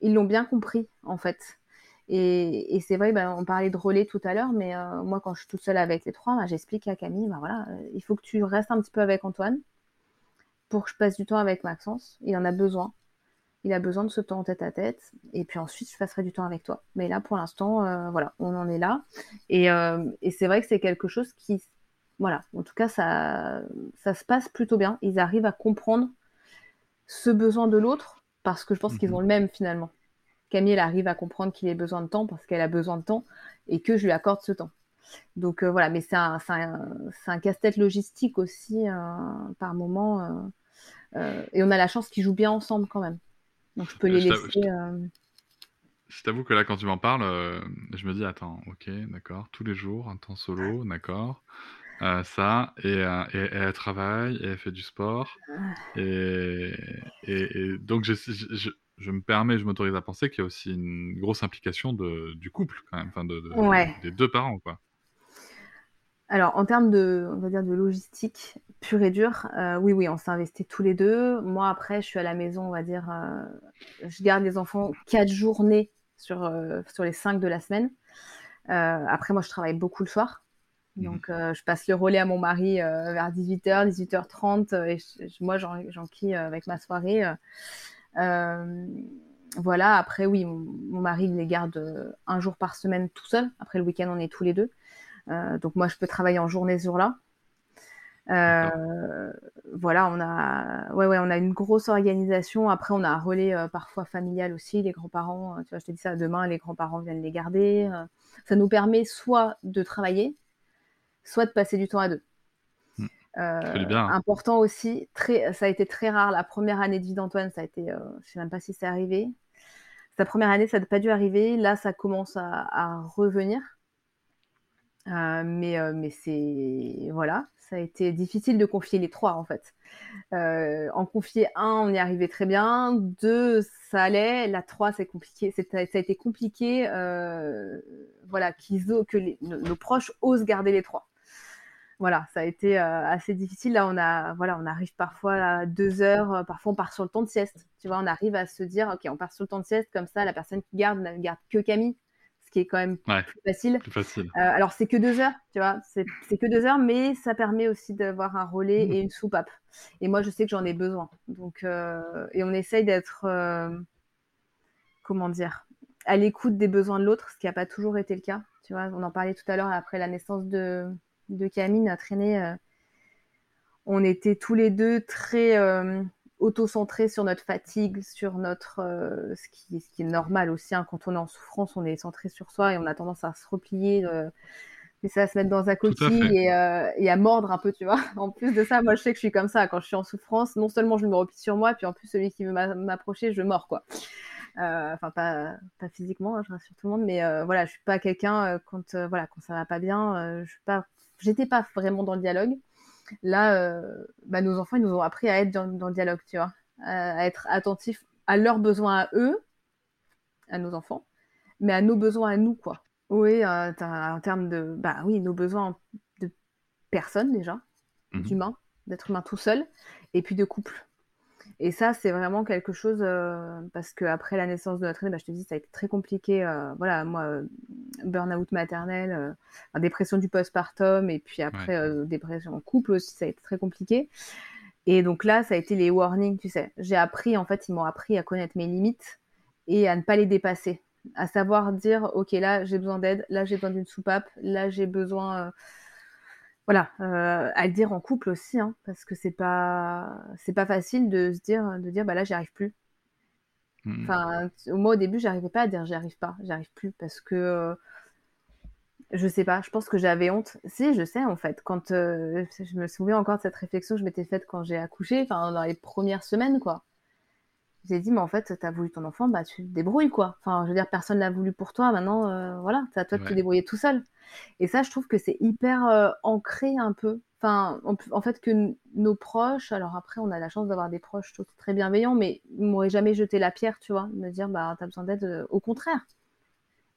Ils l'ont bien compris en fait. Et, c'est vrai, ben, on parlait de relais tout à l'heure, mais euh, moi quand je suis toute seule avec les trois, ben, j'explique à Camille, ben, voilà, euh, il faut que tu restes un petit peu avec Antoine pour que je passe du temps avec Maxence. Il en a besoin. Il a besoin de ce temps tête à tête. Et puis ensuite, je passerai du temps avec toi. Mais là, pour l'instant, euh, voilà, on en est là. Et, et c'est vrai que c'est quelque chose qui, voilà, en tout cas, ça, ça se passe plutôt bien. Ils arrivent à comprendre ce besoin de l'autre parce que je pense qu'ils ont mhm. le même finalement. Camille, elle arrive à comprendre qu'il a besoin de temps parce qu'elle a besoin de temps et que je lui accorde ce temps. Donc euh, voilà, mais c'est un, un, casse-tête logistique aussi euh, par moment. Euh, et on a la chance qu'ils jouent bien ensemble quand même. Donc je peux les laisser. Je t'avoue que là, quand tu m'en parles, je me dis attends, ok, d'accord, tous les jours, un temps solo, d'accord. Euh, ça, et, euh, et, et, elle travaille, et elle fait du sport. Et, et donc, je, je, je, me permets, je m'autorise à penser qu'il y a aussi une grosse implication de, du couple, quand même, enfin, de, de des deux parents, quoi. Alors, en termes de, on va dire, de logistique pure et dure, euh, oui, oui, on s'est investi tous les deux. Moi, après, je suis à la maison, on va dire, je garde les enfants quatre journées sur, sur les cinq de la semaine. après, moi, je travaille beaucoup le soir. Mhm. Donc, euh, je passe le relais à mon mari euh, vers 18h, 18h30, et moi, j'enquille euh, avec ma soirée. voilà, après, oui, mon, mari les garde un jour par semaine tout seul. Après, le week-end, on est tous les deux. donc, moi, je peux travailler en journée ce jour-là. voilà, on a, ouais, ouais, on a une grosse organisation. Après, on a un relais parfois familial aussi. Les grands-parents, tu vois, je te dis ça demain, les grands-parents viennent les garder. ça nous permet soit de travailler, soit de passer du temps à deux. Hmm. Euh, bien. Important aussi, très, ça a été très rare. La première année de vie d'Antoine, ça a été, euh, je sais même pas si c'est arrivé. Sa première année, ça n'a pas dû arriver. Là, ça commence à, revenir. Euh, mais mais c'est voilà, ça a été difficile de confier les trois en fait. en confier un, on y arrivait très bien. Deux, ça allait. La trois, c'est compliqué. Ça a été compliqué. voilà, qu'ils que nos proches osent garder les trois voilà, ça a été euh, assez difficile. Là, on a, voilà, on arrive parfois à deux heures, euh, parfois on part sur le temps de sieste. Tu vois, on arrive à se dire, ok, on part sur le temps de sieste, comme ça, la personne qui garde ne garde que Camille, ce qui est quand même plus facile. Plus facile. Euh, alors, c'est que deux heures, tu vois, c'est que deux heures, mais ça permet aussi d'avoir un relais mmh. et une soupape. Et moi, je sais que j'en ai besoin. Donc, et on essaye d'être, comment dire, à l'écoute des besoins de l'autre, ce qui n'a pas toujours été le cas. Tu vois, on en parlait tout à l'heure après la naissance de de Camille, notre aîné, euh, on était tous les deux très euh, auto-centrés sur notre fatigue, sur notre euh, ce, qui, est normal aussi hein, quand on est en souffrance, on est centré sur soi et on a tendance à se replier mais ça va se mettre dans un coquille et, euh, et, à mordre un peu, tu vois. En plus de ça, moi, je sais que je suis comme ça. Quand je suis en souffrance, non seulement je me replie sur moi, puis en plus, celui qui veut m'approcher, je mords, quoi. Enfin, pas, pas physiquement, hein, je rassure tout le monde, mais voilà, je suis pas quelqu'un, quand, voilà, quand ça va pas bien, je suis pas, j'étais pas vraiment dans le dialogue. Là, bah, nos enfants, ils nous ont appris à être dans, dans le dialogue, tu vois, à être attentifs à leurs besoins à eux, à nos enfants, mais à nos besoins à nous, quoi. Oui, euh, en termes de, bah oui, nos besoins de personnes déjà, mmh d'humains, d'être humain tout seul, et puis de couple. Et ça, c'est vraiment quelque chose, euh, parce qu'après la naissance de notre aîné, bah, je te dis, ça a été très compliqué. Euh, voilà, moi, burn-out maternel, dépression du postpartum, et puis après, dépression en couple aussi, ça a été très compliqué. Et donc là, ça a été les warnings, tu sais. J'ai appris, en fait, ils m'ont appris à connaître mes limites et à ne pas les dépasser à savoir dire ok là j'ai besoin d'aide, là j'ai besoin d'une soupape, là j'ai besoin euh, voilà euh, à le dire en couple aussi hein, parce que c'est pas c'est pas facile de se dire de dire bah là j'y arrive plus. Mmh. Enfin moi au début j'arrivais pas à dire j'y arrive pas, j'y arrive plus parce que euh, je sais pas, je pense que j'avais honte. Si, je sais en fait. Quand je me souviens encore de cette réflexion que je m'étais faite quand j'ai accouché, enfin dans les premières semaines quoi j'ai dit, mais en fait, tu as voulu ton enfant, bah tu te débrouilles, quoi. Enfin, je veux dire, personne l'a voulu pour toi, maintenant, euh, voilà, c'est à toi de te débrouiller tout seul. Et ça, je trouve que c'est hyper euh, ancré un peu. Enfin, en, fait, que nos proches, alors après, on a la chance d'avoir des proches très bienveillants, mais ils m'auraient jamais jeté la pierre, tu vois, me dire, bah, t'as besoin d'aide, euh, au contraire.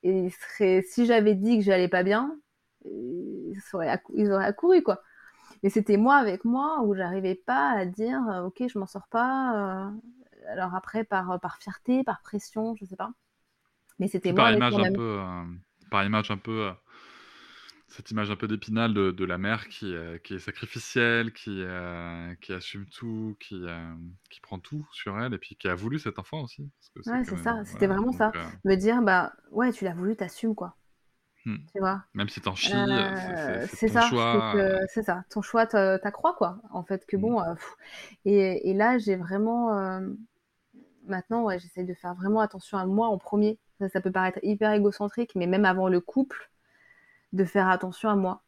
Et serait, si j'avais dit que j'allais pas bien, ils auraient, ils auraient accouru, quoi. Mais c'était moi avec moi où j'arrivais pas à dire, ok, je m'en sors pas alors après, par, par fierté, par pression, je sais pas. Mais c'était moi. Par image, un peu, euh, par image un peu, euh, cette image un peu d'épinal de, de, la mère qui, euh, qui est sacrificielle, qui, qui assume tout, qui, qui prend tout sur elle et puis qui a voulu cet enfant aussi. ouais, c'est ça. C'était vraiment ça. Me dire, bah ouais, tu l'as voulu, t'assumes quoi. Hmm. Tu vois Même si t'en chies, c'est ton ça, choix. C'est ça, ton choix, t'accroît quoi. En fait, que hmm. bon. et, et, là, j'ai vraiment maintenant, ouais, j'essaie de faire vraiment attention à moi en premier. Ça, peut paraître hyper égocentrique, mais même avant le couple, de faire attention à moi.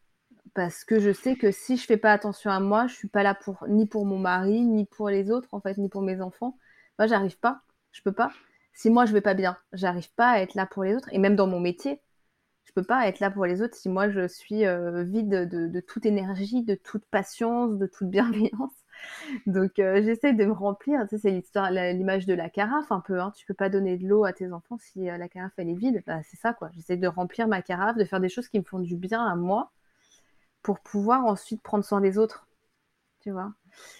Parce que je sais que si je fais pas attention à moi, je suis pas là pour ni pour mon mari, ni pour les autres, en fait, ni pour mes enfants. Moi, j'arrive pas. Je peux pas. Si moi je vais pas bien, j'arrive pas à être là pour les autres. Et même dans mon métier, je peux pas être là pour les autres si moi je suis euh, vide de, toute énergie, de toute patience, de toute bienveillance. Donc euh, j'essaie de me remplir. Tu sais, c'est l'histoire, l'image de la carafe un peu. Hein. Tu peux pas donner de l'eau à tes enfants si euh, la carafe elle est vide. Bah, c'est ça quoi. J'essaie de remplir ma carafe, de faire des choses qui me font du bien à moi, pour pouvoir ensuite prendre soin des autres. Tu vois.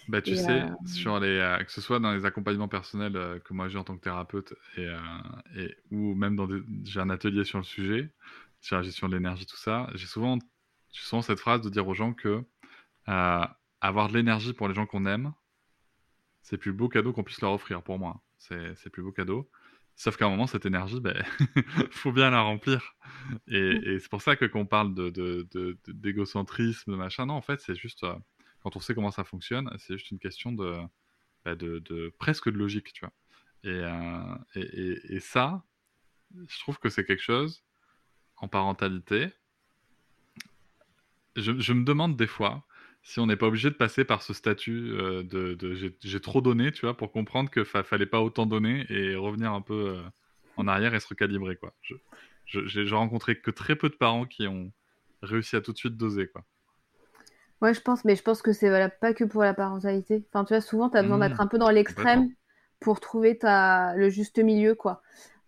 Bah, tu sais, sur les, que ce soit dans les accompagnements personnels que moi j'ai en tant que thérapeute et, et ou même dans j'ai un atelier sur le sujet, sur la gestion de l'énergie, tout ça, j'ai souvent, souvent cette phrase de dire aux gens que euh, avoir de l'énergie pour les gens qu'on aime, c'est le plus beau cadeau qu'on puisse leur offrir pour moi. C'est le plus beau cadeau. Sauf qu'à un moment, cette énergie, il ben, faut bien la remplir. Et, c'est pour ça que quand on parle d'égocentrisme, de, de, machin, non, en fait, c'est juste, euh, quand on sait comment ça fonctionne, c'est juste une question de, ben, de, presque de logique, tu vois. Euh, et, et, et, ça, je trouve que c'est quelque chose en parentalité, je, me demande des fois si on n'est pas obligé de passer par ce statut euh, de, j'ai trop donné, tu vois, pour comprendre qu'il ne fallait pas autant donner et revenir un peu euh, en arrière et se recalibrer, quoi. J'ai rencontré que très peu de parents qui ont réussi à tout de suite doser, quoi. Ouais, je pense, mais je pense que c'est valable pas que pour la parentalité. Enfin, tu vois, souvent, tu as besoin mmh. d'être un peu dans l'extrême pour trouver ta... le juste milieu, quoi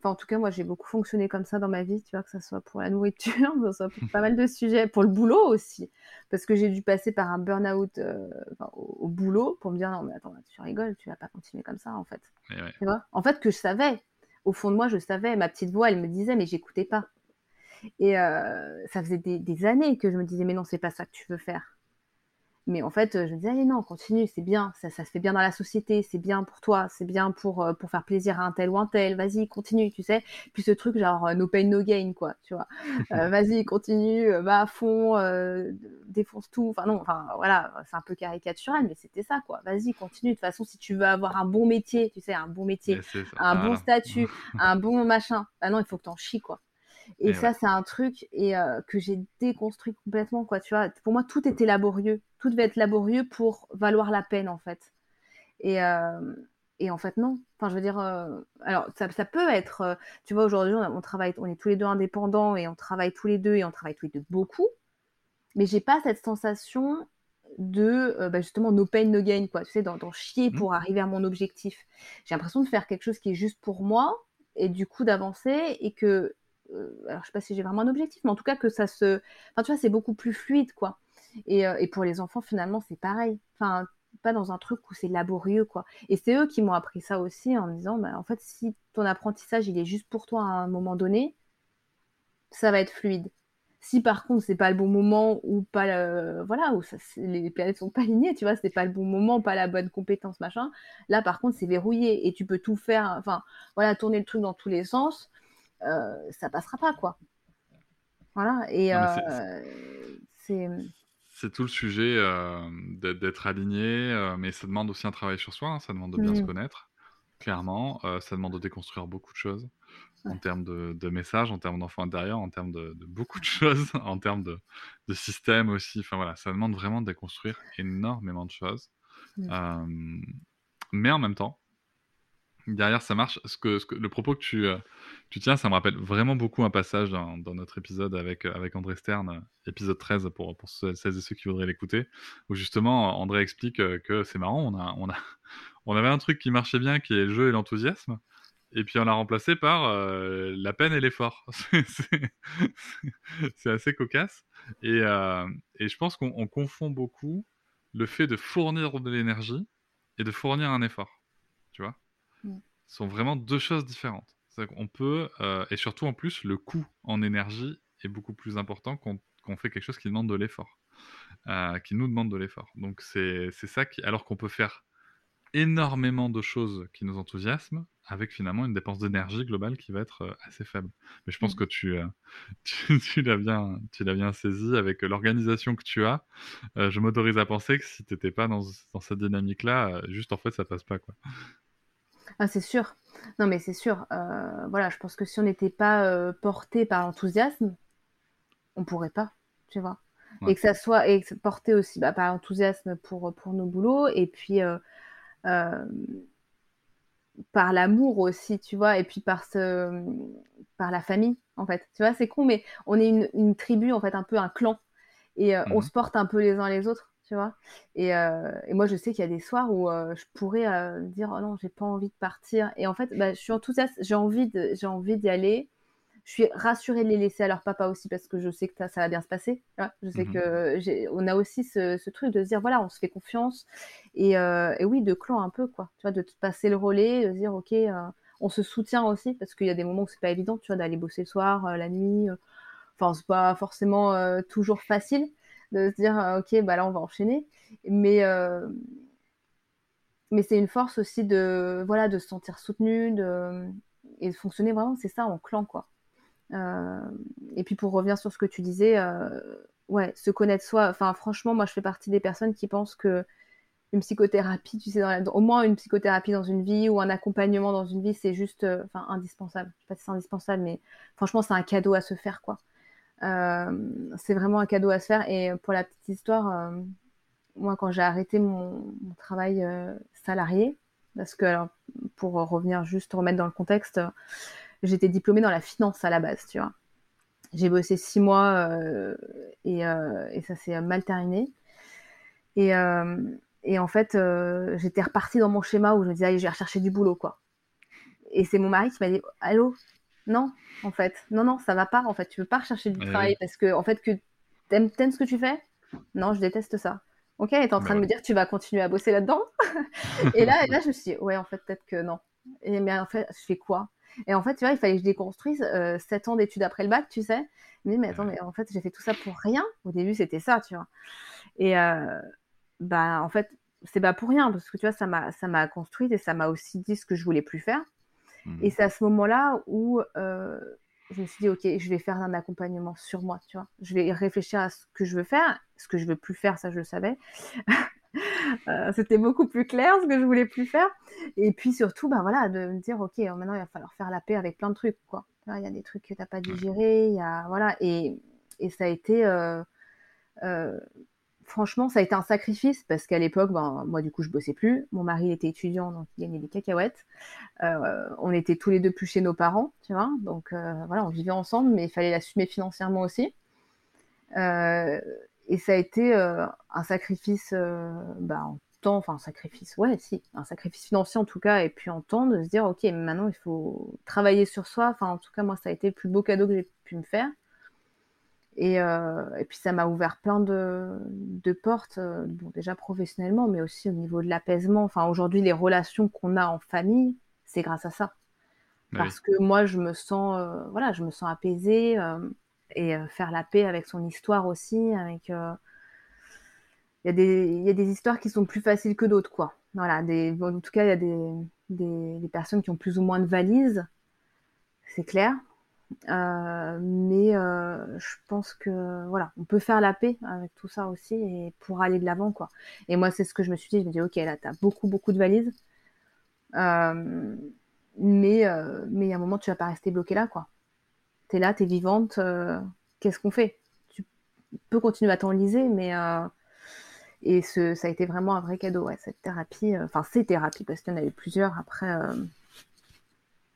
en tout cas, moi, j'ai beaucoup fonctionné comme ça dans ma vie, tu vois, que ce soit pour la nourriture, que ce soit pour pas mal de sujets, pour le boulot aussi, parce que j'ai dû passer par un burn-out euh, au, boulot pour me dire non, mais attends, tu rigoles, tu vas pas continuer comme ça, en fait. Tu vois? En fait, que je savais, au fond de moi, je savais, ma petite voix, elle me disait, mais j'écoutais pas. Et euh, ça faisait des, des, années que je me disais, mais non, c'est pas ça que tu veux faire. Mais en fait, je me disais, allez, non, continue, c'est bien, ça, ça, se fait bien dans la société, c'est bien pour toi, c'est bien pour, euh, pour faire plaisir à un tel ou un tel, vas-y, continue, tu sais. Puis ce truc, genre, euh, no pain, no gain, quoi, tu vois. Euh, vas-y, continue, va à fond, défonce tout. Enfin, non, enfin, voilà, c'est un peu caricatural, mais c'était ça, quoi. Vas-y, continue. De toute façon, si tu veux avoir un bon métier, tu sais, un bon métier, un bon statut, un bon machin, bah non, il faut que t'en chies, quoi. Et, Et ça, ouais. c'est un truc et, euh, que j'ai déconstruit complètement, quoi. Tu vois, pour moi, tout était laborieux. Tout devait être laborieux pour valoir la peine, en fait. Et, euh, et en fait, non. Enfin, je veux dire, euh, alors, ça, ça peut être, tu vois, aujourd'hui, on, on travaille, on est tous les deux indépendants et on travaille tous les deux et on travaille tous les deux beaucoup. Mais j'ai pas cette sensation de, euh, bah, justement, no pain, no gain, quoi. Tu sais, d'en chier Mhm. pour arriver à mon objectif. J'ai l'impression de faire quelque chose qui est juste pour moi et du coup d'avancer et que, alors je sais pas si j'ai vraiment un objectif, mais en tout cas que ça se, enfin tu vois, c'est beaucoup plus fluide, quoi. Et, euh, et pour les enfants, finalement, c'est pareil. Enfin, pas dans un truc où c'est laborieux, quoi. Et c'est eux qui m'ont appris ça aussi en me disant, bah, en fait, si ton apprentissage, il est juste pour toi à un moment donné, ça va être fluide. Si par contre c'est pas le bon moment ou pas le... voilà où ça, les planètes sont pas alignées, tu vois, c'est pas le bon moment, pas la bonne compétence machin. Là par contre c'est verrouillé et tu peux tout faire, enfin voilà tourner le truc dans tous les sens, euh, ça passera pas quoi. Voilà et Non, mais euh, c'est C'est tout le sujet euh, d'être aligné, euh, mais ça demande aussi un travail sur soi, hein, ça demande de bien se Mm. connaître, clairement. Euh, ça demande de déconstruire beaucoup de choses en termes de, de messages, en termes d'enfants intérieurs, en termes de, de beaucoup de choses, en termes de, de système aussi. Enfin voilà, ça demande vraiment de déconstruire énormément de choses. Euh, mais en même temps, derrière ça marche. Ce que, ce que- le propos que tu, euh, tu tiens, ça me rappelle vraiment beaucoup un passage dans, dans notre épisode avec, euh, avec André Stern, euh, épisode 13 pour, pour ceux- celles et ceux qui voudraient l'écouter, où justement André explique que c'est marrant, on, a, on, a, on avait un truc qui marchait bien qui est le jeu et l'enthousiasme, et puis on l'a remplacé par la peine et l'effort. C'est- assez cocasse. Et, et je pense qu'on on confond beaucoup le fait de fournir de l'énergie et de fournir un effort. Mm. Sont vraiment deux choses différentes. Qu'on peut, euh, et surtout en plus, le coût en énergie est beaucoup plus important qu'on fait quelque chose qui demande de l'effort, euh, qui nous demande de l'effort. Donc c'est ça qui, alors qu'on peut faire énormément de choses qui nous enthousiasment, avec finalement une dépense d'énergie globale qui va être euh, assez faible. Mais je pense Mm. que tu, euh, tu, tu l'as bien, tu l'as bien saisi avec l'organisation que tu as. Euh, je m'autorise à penser que si tu n'étais pas dans, dans cette dynamique-là, euh, juste en fait, ça passe pas. Quoi. Ah, c'est sûr. Non, mais c'est sûr. Euh, voilà, je pense que si on n'était pas euh, porté par l'enthousiasme, on pourrait pas, tu vois. Ouais. Et que ça soit et porté aussi bah, par l'enthousiasme pour, pour nos boulots et puis euh, par l'amour aussi, tu vois, et puis par ce, par la famille, en fait. Tu vois, c'est con, mais on est une, une tribu, en fait, un peu un clan. Et on Mhm. se porte un peu les uns les autres, tu vois. Et, euh, et moi, je sais qu'il y a des soirs où euh, je pourrais euh, dire, oh non, j'ai pas envie de partir. Et en fait, bah, je suis enthousiaste, j'ai envie de, j'ai envie d'y aller. Je suis rassurée de les laisser à leur papa aussi parce que je sais que ça, ça va bien se passer. Je sais Mhm. que j'ai, on a aussi ce, ce truc de se dire, voilà, on se fait confiance. Et, et oui, de clan un peu, quoi. Tu vois, de te passer le relais, de se dire, ok, on se soutient aussi parce qu'il y a des moments où c'est pas évident, tu vois, d'aller bosser le soir, la nuit. Enfin, c'est pas forcément toujours facile de se dire, euh, ok, bah là, on va enchaîner. Mais, euh, mais c'est une force aussi de, voilà, de se sentir soutenu de, et de fonctionner vraiment, c'est ça, en clan, quoi. Euh, et puis pour revenir sur ce que tu disais, ouais, se connaître soi. Enfin, franchement, moi, je fais partie des personnes qui pensent que une psychothérapie, tu sais, dans au moins une psychothérapie dans une vie ou un accompagnement dans une vie, c'est juste, indispensable. Je sais pas si c'est indispensable, mais franchement, c'est un cadeau à se faire, quoi. Euh, c'est vraiment un cadeau à se faire. Et pour la petite histoire, euh, moi, quand j'ai arrêté mon, travail euh, salarié, parce que, pour revenir juste remettre dans le contexte, j'étais diplômée dans la finance à la base, tu vois. J'ai bossé six mois et, ça s'est mal terminé. Et, et en fait, j'étais repartie dans mon schéma où je me disais, allez, je vais rechercher du boulot, quoi. Et c'est mon mari qui m'a dit, allô, non, en fait, non, non, ça va pas, en fait, tu veux pas rechercher du Eh travail oui. parce que, en fait, que t'aimes, t'aimes ce que tu fais? Non, je déteste ça. Ok, et t'es en train Bah de me dire que tu vas continuer à bosser là-dedans? Et là, et là, je me suis dit, ouais, en fait, peut-être que non. Et mais en fait, je fais quoi? Et en fait, tu vois, il fallait que je déconstruise euh, 7 ans d'études après le bac, tu sais. Mais attends, mais en fait, j'ai fait tout ça pour rien. Au début, c'était ça, tu vois. Et euh, bah, en fait, c'est pas pour rien, parce que tu vois, ça m'a, ça m'a construite et ça m'a aussi dit ce que je voulais plus faire. Mhm. Et c'est à ce moment-là où euh, je me suis dit, ok, je vais faire un accompagnement sur moi, tu vois. Je vais réfléchir à ce que je veux faire, ce que je veux plus faire, ça je le savais. Euh, C'était beaucoup plus clair ce que je voulais plus faire. Et puis surtout, ben voilà, de me dire, ok, maintenant il va falloir faire la paix avec plein de trucs, quoi. Il y a des trucs que tu n'as pas digérés, il y a, voilà, et, et ça a été, euh, franchement, ça a été un sacrifice parce qu'à l'époque, ben, moi, du coup, je bossais plus. Mon mari était étudiant, donc il gagnait des cacahuètes. Euh, on était tous les deux plus chez nos parents, tu vois. Donc, voilà, on vivait ensemble, mais il fallait l'assumer financièrement aussi. et ça a été un sacrifice ben, enfin un sacrifice, ouais, si, un sacrifice financier en tout cas, et puis en temps de se dire, ok, maintenant il faut travailler sur soi. Enfin, en tout cas, moi, ça a été le plus beau cadeau que j'ai pu me faire. Et, euh, et puis ça m'a ouvert plein de, de portes, euh, bon, déjà professionnellement, mais aussi au niveau de l'apaisement. Enfin, aujourd'hui, les relations qu'on a en famille, c'est grâce à ça. Parce que moi, je me sens, euh, voilà, je me sens apaisée et faire la paix avec son histoire aussi, avec il y, a des, y a des histoires qui sont plus faciles que d'autres, quoi. Voilà, des, en tout cas, il y a des, des, des, personnes qui ont plus ou moins de valises, c'est clair. Euh, mais euh, je pense que voilà, on peut faire la paix avec tout ça aussi et pour aller de l'avant, quoi. Et moi, c'est ce que je me suis dit. Je me dis, ok, là, tu as beaucoup, beaucoup de valises. Euh, mais euh, mais il y a un moment, tu vas pas rester bloqué là, quoi. Tu es là, tu es vivante. Qu'est-ce qu'on fait? Tu peux continuer à t'enliser, mais et ça a été vraiment un vrai cadeau, cette thérapie. Enfin, ces thérapies, parce qu'il y en a eu plusieurs. Après,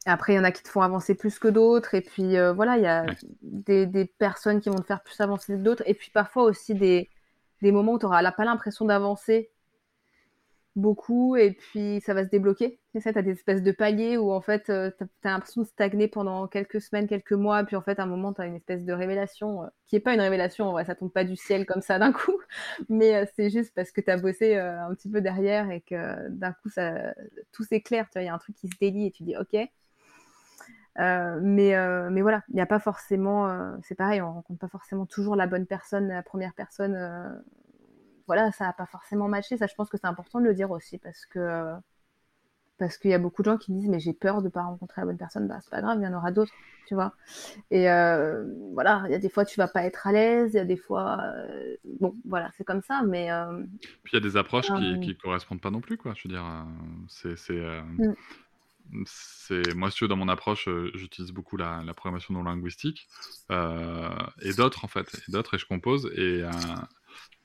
après, il y en a qui te font avancer plus que d'autres. Et puis, euh, voilà, il y a des, des, personnes qui vont te faire plus avancer que d'autres. Et puis, parfois aussi des, des moments où tu n'auras pas l'impression d'avancer beaucoup et puis ça va se débloquer. Et ça, tu as des espèces de paliers où en fait, euh, tu as, l'impression de stagner pendant quelques semaines, quelques mois, puis en fait, à un moment, tu as une espèce de révélation euh, qui n'est pas une révélation, en vrai, ça tombe pas du ciel comme ça d'un coup, mais euh, c'est juste parce que tu as bossé un petit peu derrière et que d'un coup, ça, tout s'éclaire, il y a un truc qui se délie et tu dis, ok. Mais, mais voilà, il n'y a pas forcément, c'est pareil, on rencontre pas forcément toujours la bonne personne, la première personne voilà, ça n'a pas forcément matché. Ça, je pense que c'est important de le dire aussi parce que parce qu'il y a beaucoup de gens qui disent mais j'ai peur de ne pas rencontrer la bonne personne. Bah c'est pas grave, il y en aura d'autres, tu vois. Et euh, voilà, il y a des fois tu vas pas être à l'aise, il y a des fois euh, bon voilà c'est comme ça, mais euh, puis il y a des approches qui, qui correspondent pas non plus quoi. Je veux dire, c'est c'est moi si dans mon approche j'utilise beaucoup la, la, programmation non linguistique et d'autres en fait et d'autres et je compose et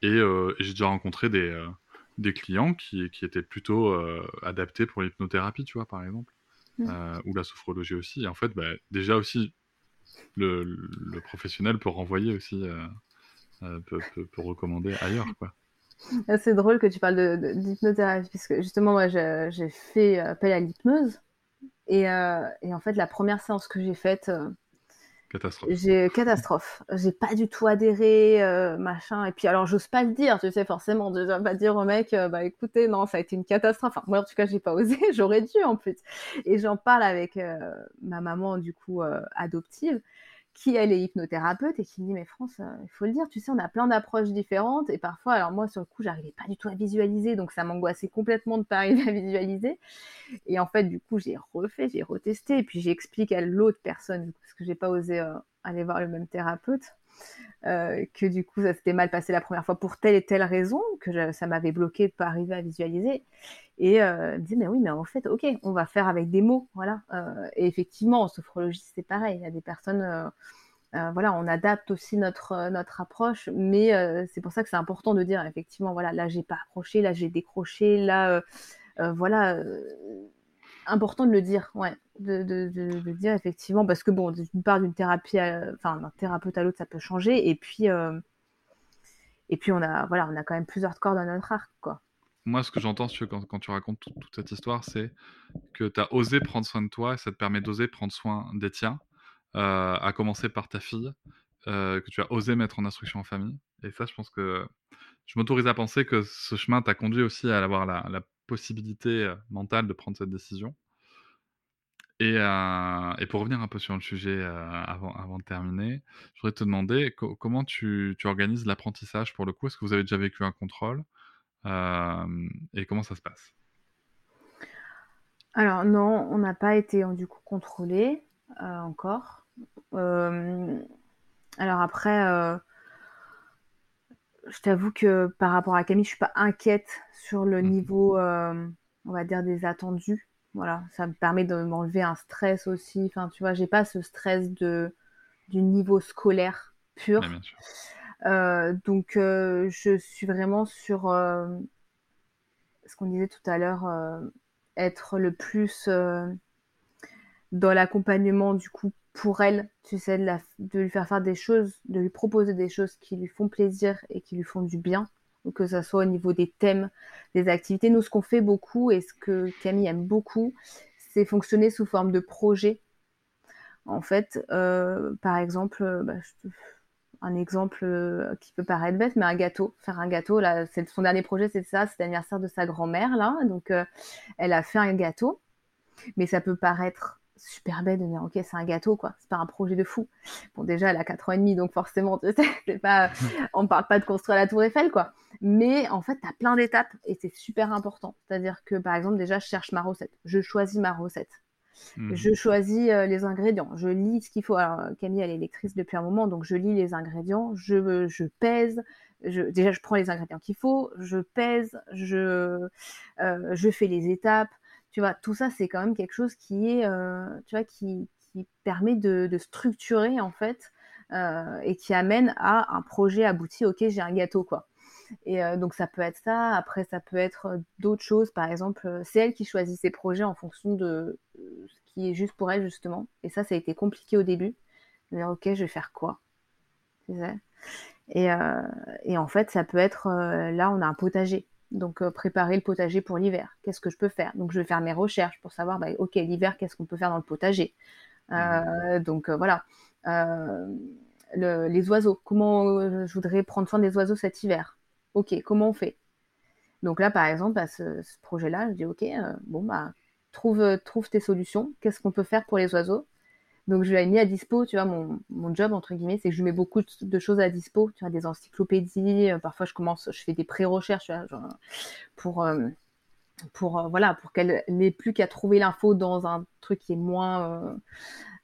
euh, et, j'ai déjà rencontré des, euh, des clients qui, qui, étaient plutôt euh, adaptés pour l'hypnothérapie, tu vois, par exemple, mmh. ou la sophrologie aussi. Et en fait, bah, déjà aussi, le, le, professionnel peut renvoyer aussi, peut, peut, recommander ailleurs, quoi. C'est drôle que tu parles d'hypnothérapie, puisque justement, moi, j'ai fait appel à l'hypnose. Et, et, en fait, la première séance que j'ai faite, Catastrophe. J'ai catastrophe. J'ai pas du tout adhéré, euh, machin. Et puis alors, j'ose pas le dire, tu sais, forcément, je dois pas dire au mec, euh, bah écoutez, non, ça a été une catastrophe. Enfin, moi, en tout cas, j'ai pas osé. J'aurais dû en plus. Et j'en parle avec euh, ma maman, du coup, adoptive qui elle est hypnothérapeute et qui me dit mais France, euh, il faut le dire, tu sais, on a plein d'approches différentes et parfois, alors moi sur le coup, j'arrivais pas du tout à visualiser, donc ça m'angoissait complètement de pas arriver à visualiser. Et en fait, du coup, j'ai refait, j'ai retesté et puis j'explique à l'autre personne parce que j'ai pas osé euh, aller voir le même thérapeute. Euh, que du coup ça s'était mal passé la première fois pour telle et telle raison, que ça m'avait bloqué de pas arriver à visualiser. Et euh, me dit, mais oui, mais en fait, ok, on va faire avec des mots, voilà. Euh, et effectivement, en sophrologie, c'est pareil. Il y a des personnes, euh, voilà, on adapte aussi notre notre approche, mais c'est pour ça que c'est important de dire, effectivement, voilà, là j'ai pas accroché, là j'ai décroché, là, voilà, important de le dire, ouais, de, de, de, dire effectivement, parce que bon, d'une part d'une thérapie, enfin d'un thérapeute à l'autre, ça peut changer, et puis et puis on a, voilà, on a quand même plusieurs cordes dans notre arc, quoi moi, ce que j'entends quand, quand, tu racontes toute cette histoire, c'est que tu as osé prendre soin de toi et ça te permet d'oser prendre soin des tiens, euh, à commencer par ta fille, euh, que tu as osé mettre en instruction en famille. Et ça, je pense que je m'autorise à penser que ce chemin t'a conduit aussi à avoir la, possibilité euh, mentale de prendre cette décision. Et, euh, et, pour revenir un peu sur le sujet euh, avant, avant de terminer, je voudrais te demander co comment tu, tu organises l'apprentissage pour le coup? Est-ce que vous avez déjà vécu un contrôle et comment ça se passe? Alors non, on n'a pas été du coup contrôlé encore. Alors après, je t'avoue que par rapport à Camille, je suis pas inquiète sur le mmh. niveau, on va dire, des attendus. Voilà, ça me permet de m'enlever un stress aussi. Enfin, tu vois, j'ai pas ce stress de du niveau scolaire pur. Ouais, bien sûr. Euh, donc, euh, je suis vraiment sur euh, ce qu'on disait tout à l'heure, euh, être le plus euh, dans l'accompagnement du coup pour elle, tu sais, de, lui faire faire des choses, de lui proposer des choses qui lui font plaisir et qui lui font du bien, que ce soit au niveau des thèmes, des activités. Nous, ce qu'on fait beaucoup et ce que Camille aime beaucoup, c'est fonctionner sous forme de projet. En fait, euh, par exemple, euh, bah, un exemple euh, qui peut paraître bête, mais un gâteau, faire un gâteau, là, c'est son dernier projet, c'est ça, c'est l'anniversaire de sa grand-mère, là, donc elle a fait un gâteau, mais ça peut paraître super bête de dire, ok, c'est un gâteau, quoi, c'est pas un projet de fou. Bon, déjà, elle a 4 ans et demi, donc forcément, tu sais, c'est pas, on parle pas de construire la tour Eiffel, quoi, mais en fait, tu as plein d'étapes, et c'est super important, c'est-à-dire que, par exemple, déjà, je cherche ma recette, je choisis ma recette, Mhm. je choisis euh, les ingrédients, je lis ce qu'il faut. Alors, Camille, elle est lectrice depuis un moment, donc je lis les ingrédients, je, je pèse. Je, déjà, je prends les ingrédients qu'il faut, je pèse, je, euh, je fais les étapes. Tu vois, tout ça, c'est quand même quelque chose qui est, euh, tu vois, qui, permet de, structurer en fait euh, et qui amène à un projet abouti. Ok, j'ai un gâteau, quoi. Et euh, donc ça peut être ça. Après, ça peut être d'autres choses. Par exemple, c'est elle qui choisit ses projets en fonction de ce qui est juste pour elle justement. Et ça, ça a été compliqué au début. De dire ok, je vais faire quoi et, en fait, ça peut être là, on a un potager. Donc euh, préparer le potager pour l'hiver. Qu'est-ce que je peux faire? Donc je vais faire mes recherches pour savoir, bah, ok, l'hiver, qu'est-ce qu'on peut faire dans le potager? Euh, Donc euh, voilà. Le- les oiseaux. Comment je voudrais prendre soin des oiseaux cet hiver? Ok, comment on fait? Donc là, par exemple, à ce, ce projet-là, je dis ok, bon bah trouve, trouve tes solutions. Qu'est-ce qu'on peut faire pour les oiseaux? Donc je lui ai mis à dispo, tu vois, mon, job entre guillemets, c'est que je mets beaucoup de, choses à dispo, tu vois, des encyclopédies. euh, parfois, je commence, je fais des pré-recherches, pour euh, euh, voilà, pour qu'elle n'ait plus qu'à trouver l'info dans un truc qui est moins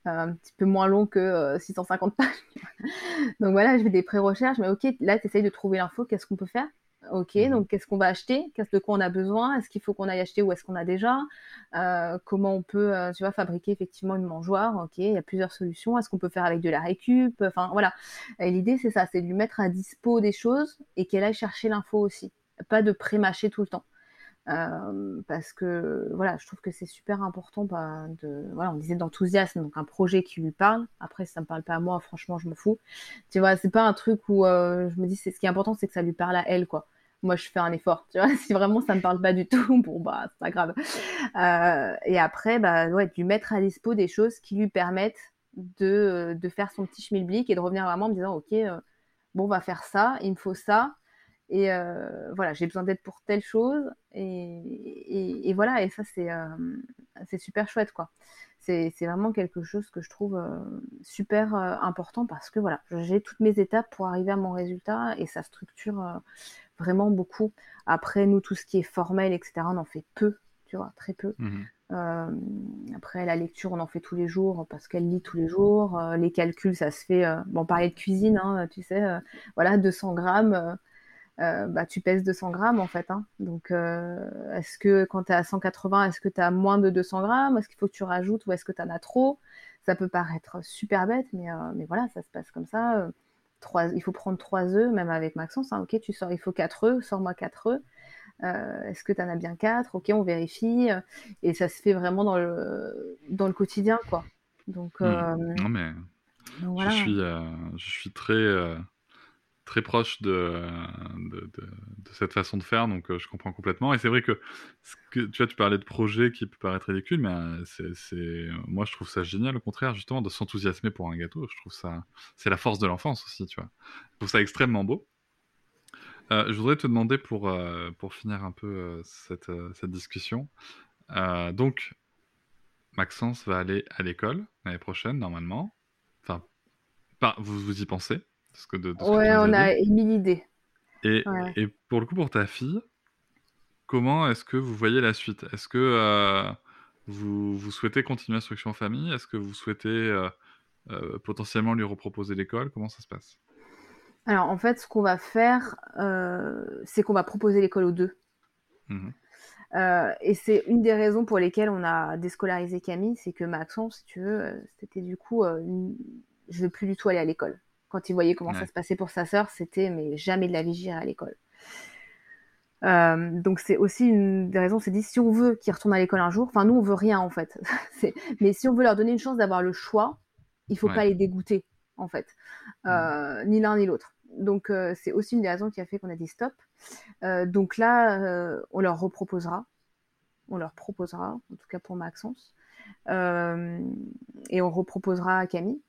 un petit peu moins long que euh, 650 pages. donc voilà, je fais des pré-recherches, mais ok, là, tu essayes de trouver l'info, qu'est-ce qu'on peut faire? Ok, Mhm. donc qu'est-ce qu'on va acheter? Qu'est-ce de quoi on a besoin? Est-ce qu'il faut qu'on aille acheter ou est-ce qu'on a déjà? Euh, Comment on peut, euh, tu vois, fabriquer effectivement une mangeoire? Ok, il y a plusieurs solutions. Est-ce qu'on peut faire avec de la récup? Enfin voilà. Et l'idée c'est ça, c'est de lui mettre à dispo des choses et qu'elle aille chercher l'info aussi, pas de pré-mâcher tout le temps. Euh, parce que voilà, je trouve que c'est super important bah, de voilà, on disait d'enthousiasme, donc un projet qui lui parle. Après, si ça me parle pas à moi, franchement, je m'en fous. Tu vois, c'est pas un truc où euh, je me dis c'est ce qui est important, c'est que ça lui parle à elle, quoi. Moi, je fais un effort, tu vois. Si vraiment ça me parle pas du tout, bon bah c'est pas grave. Euh, et après, bah ouais, de lui mettre à dispo des choses qui lui permettent de, de faire son petit schmilblick et de revenir vraiment en me disant ok, bon, on va faire ça, il me faut ça. Et euh, voilà, j'ai besoin d'aide pour telle chose. Et, et, et voilà, et ça, c'est euh, c'est super chouette, quoi. C'est vraiment quelque chose que je trouve euh, super important parce que voilà, j'ai toutes mes étapes pour arriver à mon résultat et ça structure vraiment beaucoup. Après, nous, tout ce qui est formel, etc., on en fait peu, tu vois, très peu. Euh, après, la lecture, on en fait tous les jours parce qu'elle lit tous les jours. Euh, les calculs, ça se fait. Euh, bon, parler de cuisine, hein, tu sais, voilà, 200 grammes. Euh, bah, tu pèses 200 grammes en fait. hein. Donc, euh, est-ce que quand tu es à 180, est-ce que tu as moins de 200 grammes? Est-ce qu'il faut que tu rajoutes ou est-ce que tu en as trop? Ça peut paraître super bête, mais, euh, mais voilà, ça se passe comme ça. Euh, trois, il faut prendre 3 œufs, même avec Maxence. hein. Ok, tu sors, il faut 4 œufs, sors-moi 4 œufs. Est-ce que tu en as bien 4 Ok, on vérifie. Et ça se fait vraiment dans le, dans le quotidien, quoi. Donc, euh, Non, mais donc voilà. je, suis, je suis très, très proche de, de, cette façon de faire, donc euh, je comprends complètement. Et c'est vrai que, tu vois, tu parlais de projets qui peut paraître ridicule, mais euh, c'est, moi je trouve ça génial, au contraire, justement, de s'enthousiasmer pour un gâteau. Je trouve ça, c'est la force de l'enfance aussi, tu vois. Je trouve ça extrêmement beau. Euh, je voudrais te demander pour, euh, pour finir un peu cette, cette discussion. Donc, Maxence va aller à l'école l'année prochaine, normalement. Enfin, pas, vous, vous y pensez de ce que, de, de ce que tu Ouais, on a émis l'idée. Et, Ouais. et pour le coup, pour ta fille, comment est-ce que vous voyez la suite? Est-ce que euh, vous, vous souhaitez continuer l'instruction en famille? Est-ce que vous souhaitez euh, euh, potentiellement lui reproposer l'école? Comment ça se passe? Alors, en fait, ce qu'on va faire, c'est qu'on va proposer l'école aux deux. Euh, et c'est une des raisons pour lesquelles on a déscolarisé Camille, c'est que Maxence, si tu veux, c'était du coup, une... je veux plus du tout aller à l'école. Quand il voyait comment Ouais. ça se passait pour sa sœur, c'était mais jamais de la vie j'irai à l'école. Euh, donc c'est aussi une des raisons, c'est dit si on veut qu'ils retournent à l'école un jour, enfin nous on veut rien en fait, mais si on veut leur donner une chance d'avoir le choix, il faut Ouais. pas les dégoûter en fait, Euh, ni l'un ni l'autre. Donc euh, c'est aussi une des raisons qui a fait qu'on a dit stop. Donc là, on leur reproposera, on leur proposera, en tout cas pour Maxence, et on reproposera à Camille.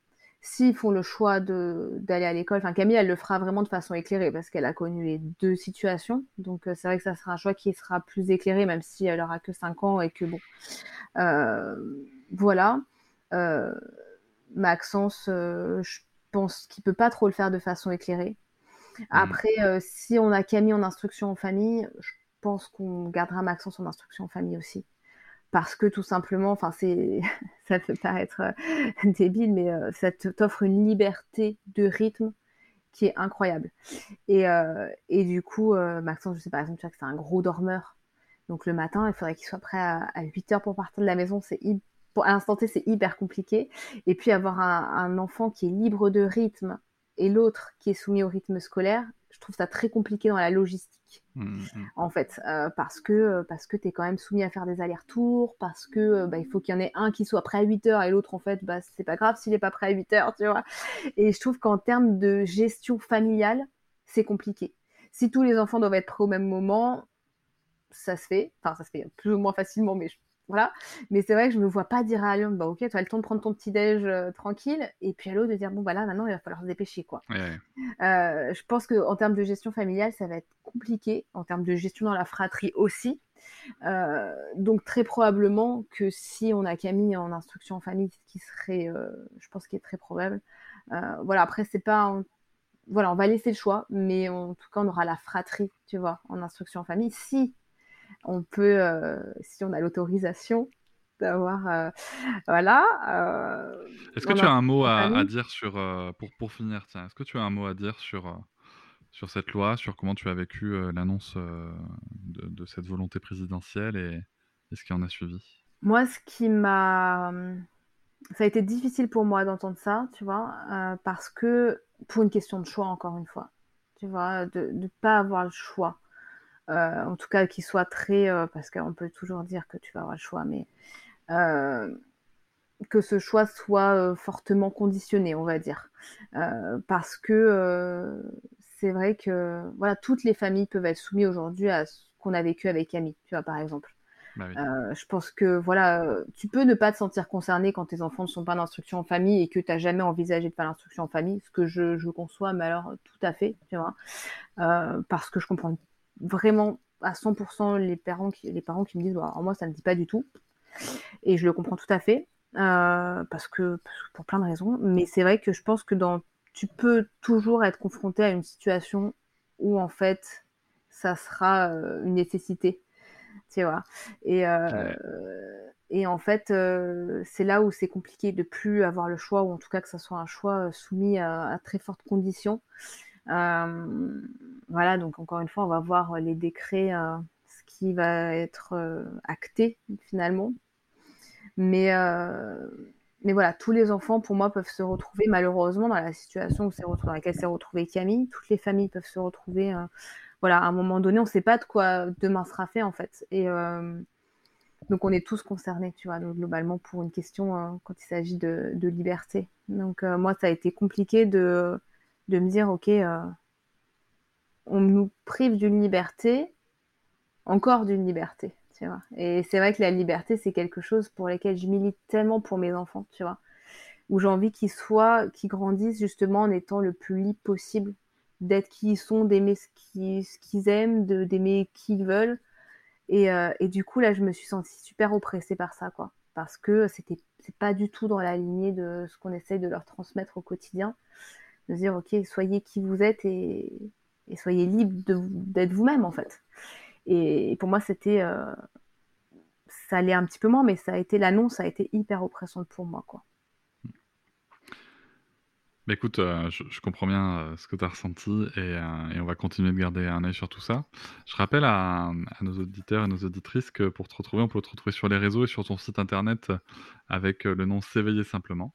S'ils font le choix d'aller à l'école, enfin Camille, elle le fera vraiment de façon éclairée parce qu'elle a connu les deux situations. Donc euh, c'est vrai que ça sera un choix qui sera plus éclairé, même si elle aura que 5 ans et que bon. Euh, voilà. Euh, Maxence, je pense qu'il peut pas trop le faire de façon éclairée. Après, euh, si on a Camille en instruction en famille, je pense qu'on gardera Maxence en instruction en famille aussi. Parce que tout simplement, enfin, c'est, ça peut paraître euh, débile, mais euh, ça t'offre une liberté de rythme qui est incroyable. Et, euh, du coup, Maxence, je sais par exemple, tu vois que c'est un gros dormeur. Donc le matin, il faudrait qu'il soit prêt à, à 8 heures pour partir de la maison. C'est à l'instant T, c'est hyper compliqué. Et puis avoir un enfant qui est libre de rythme et l'autre qui est soumis au rythme scolaire, je trouve ça très compliqué dans la logistique Mm, mm. en fait, euh, parce que euh, parce que tu es quand même soumis à faire des allers-retours, parce que euh, bah, il faut qu'il y en ait un qui soit prêt à 8 heures et l'autre en fait, bah, c'est pas grave s'il est pas prêt à 8 heures, tu vois. Et je trouve qu'en termes de gestion familiale, c'est compliqué. Si tous les enfants doivent être prêts au même moment, ça se fait, enfin ça se fait plus ou moins facilement, mais je- voilà. Mais c'est vrai que je me vois pas dire à Lyon, bah ok, tu as le temps de prendre ton petit déj euh, tranquille, et puis à l'autre de dire bon bah là maintenant il va falloir se dépêcher quoi. Ouais, ouais. Euh, je pense qu'en termes de gestion familiale, ça va être compliqué, en termes de gestion dans la fratrie aussi. Euh, donc très probablement que si on a Camille en instruction en famille, ce qui serait, je pense, qui est très probable. voilà, après c'est pas, voilà, on va laisser le choix, mais en tout cas on aura la fratrie, tu vois, en instruction en famille. Si on peut, euh, si on a l'autorisation d'avoir, euh, voilà. euh, Est-ce que tu a as un mot à, dire sur, euh, pour, pour finir, tiens, est-ce que tu as un mot à dire sur, sur cette loi, sur comment tu as vécu l'annonce de, de cette volonté présidentielle et, et ce qui en a suivi? Moi, ce qui m'a... Ça a été difficile pour moi d'entendre ça, tu vois, parce que, pour une question de choix, encore une fois, tu vois, de ne pas avoir le choix. Euh, en tout cas, qu'il soit très... euh, parce qu'on peut toujours dire que tu vas avoir le choix, mais... euh, que ce choix soit fortement conditionné, on va dire. Parce que c'est vrai que voilà, toutes les familles peuvent être soumises aujourd'hui à ce qu'on a vécu avec Camille, tu vois, par exemple. Bah oui. Je pense que voilà, tu peux ne pas te sentir concerné quand tes enfants ne sont pas d'instruction en famille et que tu n'as jamais envisagé de faire l'instruction en famille, ce que je, je conçois, mais alors tout à fait, tu vois, parce que je comprends vraiment à 100% les parents qui, les parents qui me disent, alors moi ça ne me dit pas du tout, et je le comprends tout à fait, euh, parce que pour plein de raisons, mais c'est vrai que je pense que dans, tu peux toujours être confronté à une situation où en fait ça sera euh, une nécessité tu vois. Et, euh, Ouais. et en fait, c'est là où c'est compliqué de plus avoir le choix, ou en tout cas que ça soit un choix soumis à, à très fortes conditions. Euh, voilà, donc encore une fois, on va voir les décrets, euh, ce qui va être euh, acté finalement. Mais, euh, mais voilà, tous les enfants, pour moi, peuvent se retrouver malheureusement dans la situation où s'est retrouvée- dans laquelle s'est retrouvée Camille. Toutes les familles peuvent se retrouver euh, voilà, à un moment donné, on ne sait pas de quoi demain sera fait en fait. Et euh, donc on est tous concernés, tu vois, donc, globalement pour une question euh, quand il s'agit de, de liberté. Donc euh, moi, ça a été compliqué de, de me dire, ok, euh, on nous prive d'une liberté, encore d'une liberté, tu vois. Et c'est vrai que la liberté, c'est quelque chose pour lequel je milite tellement pour mes enfants, tu vois, où j'ai envie qu'ils soient, qu'ils grandissent justement en étant le plus libre possible d'être qui ils sont, d'aimer ce qu'ils aiment, d'aimer qui ils veulent. Et, euh, et du coup, là, je me suis sentie super oppressée par ça, quoi. Parce que c'était c'est pas du tout dans la lignée de ce qu'on essaye de leur transmettre au quotidien. De dire, ok, soyez qui vous êtes et, soyez libre d'être vous-même, en fait. Et, pour moi, c'était. euh, ça allait un petit peu moins, mais ça a été l'annonce, a été hyper oppressante pour moi, quoi. Bah écoute, euh, je, comprends bien euh, ce que tu as ressenti et, et on va continuer de garder un œil sur tout ça. Je rappelle à, nos auditeurs et nos auditrices que pour te retrouver, on peut te retrouver sur les réseaux et sur ton site internet avec le nom S'éveiller simplement.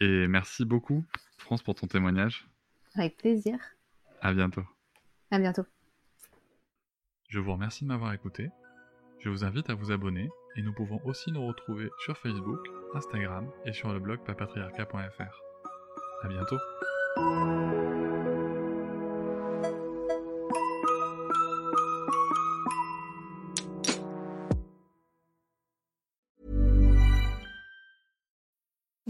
Et merci beaucoup, France, pour ton témoignage. Avec plaisir. À bientôt. À bientôt. Je vous remercie de m'avoir écouté. Je vous invite à vous abonner et nous pouvons aussi nous retrouver sur Facebook, Instagram et sur le blog papatriarca.fr. À bientôt.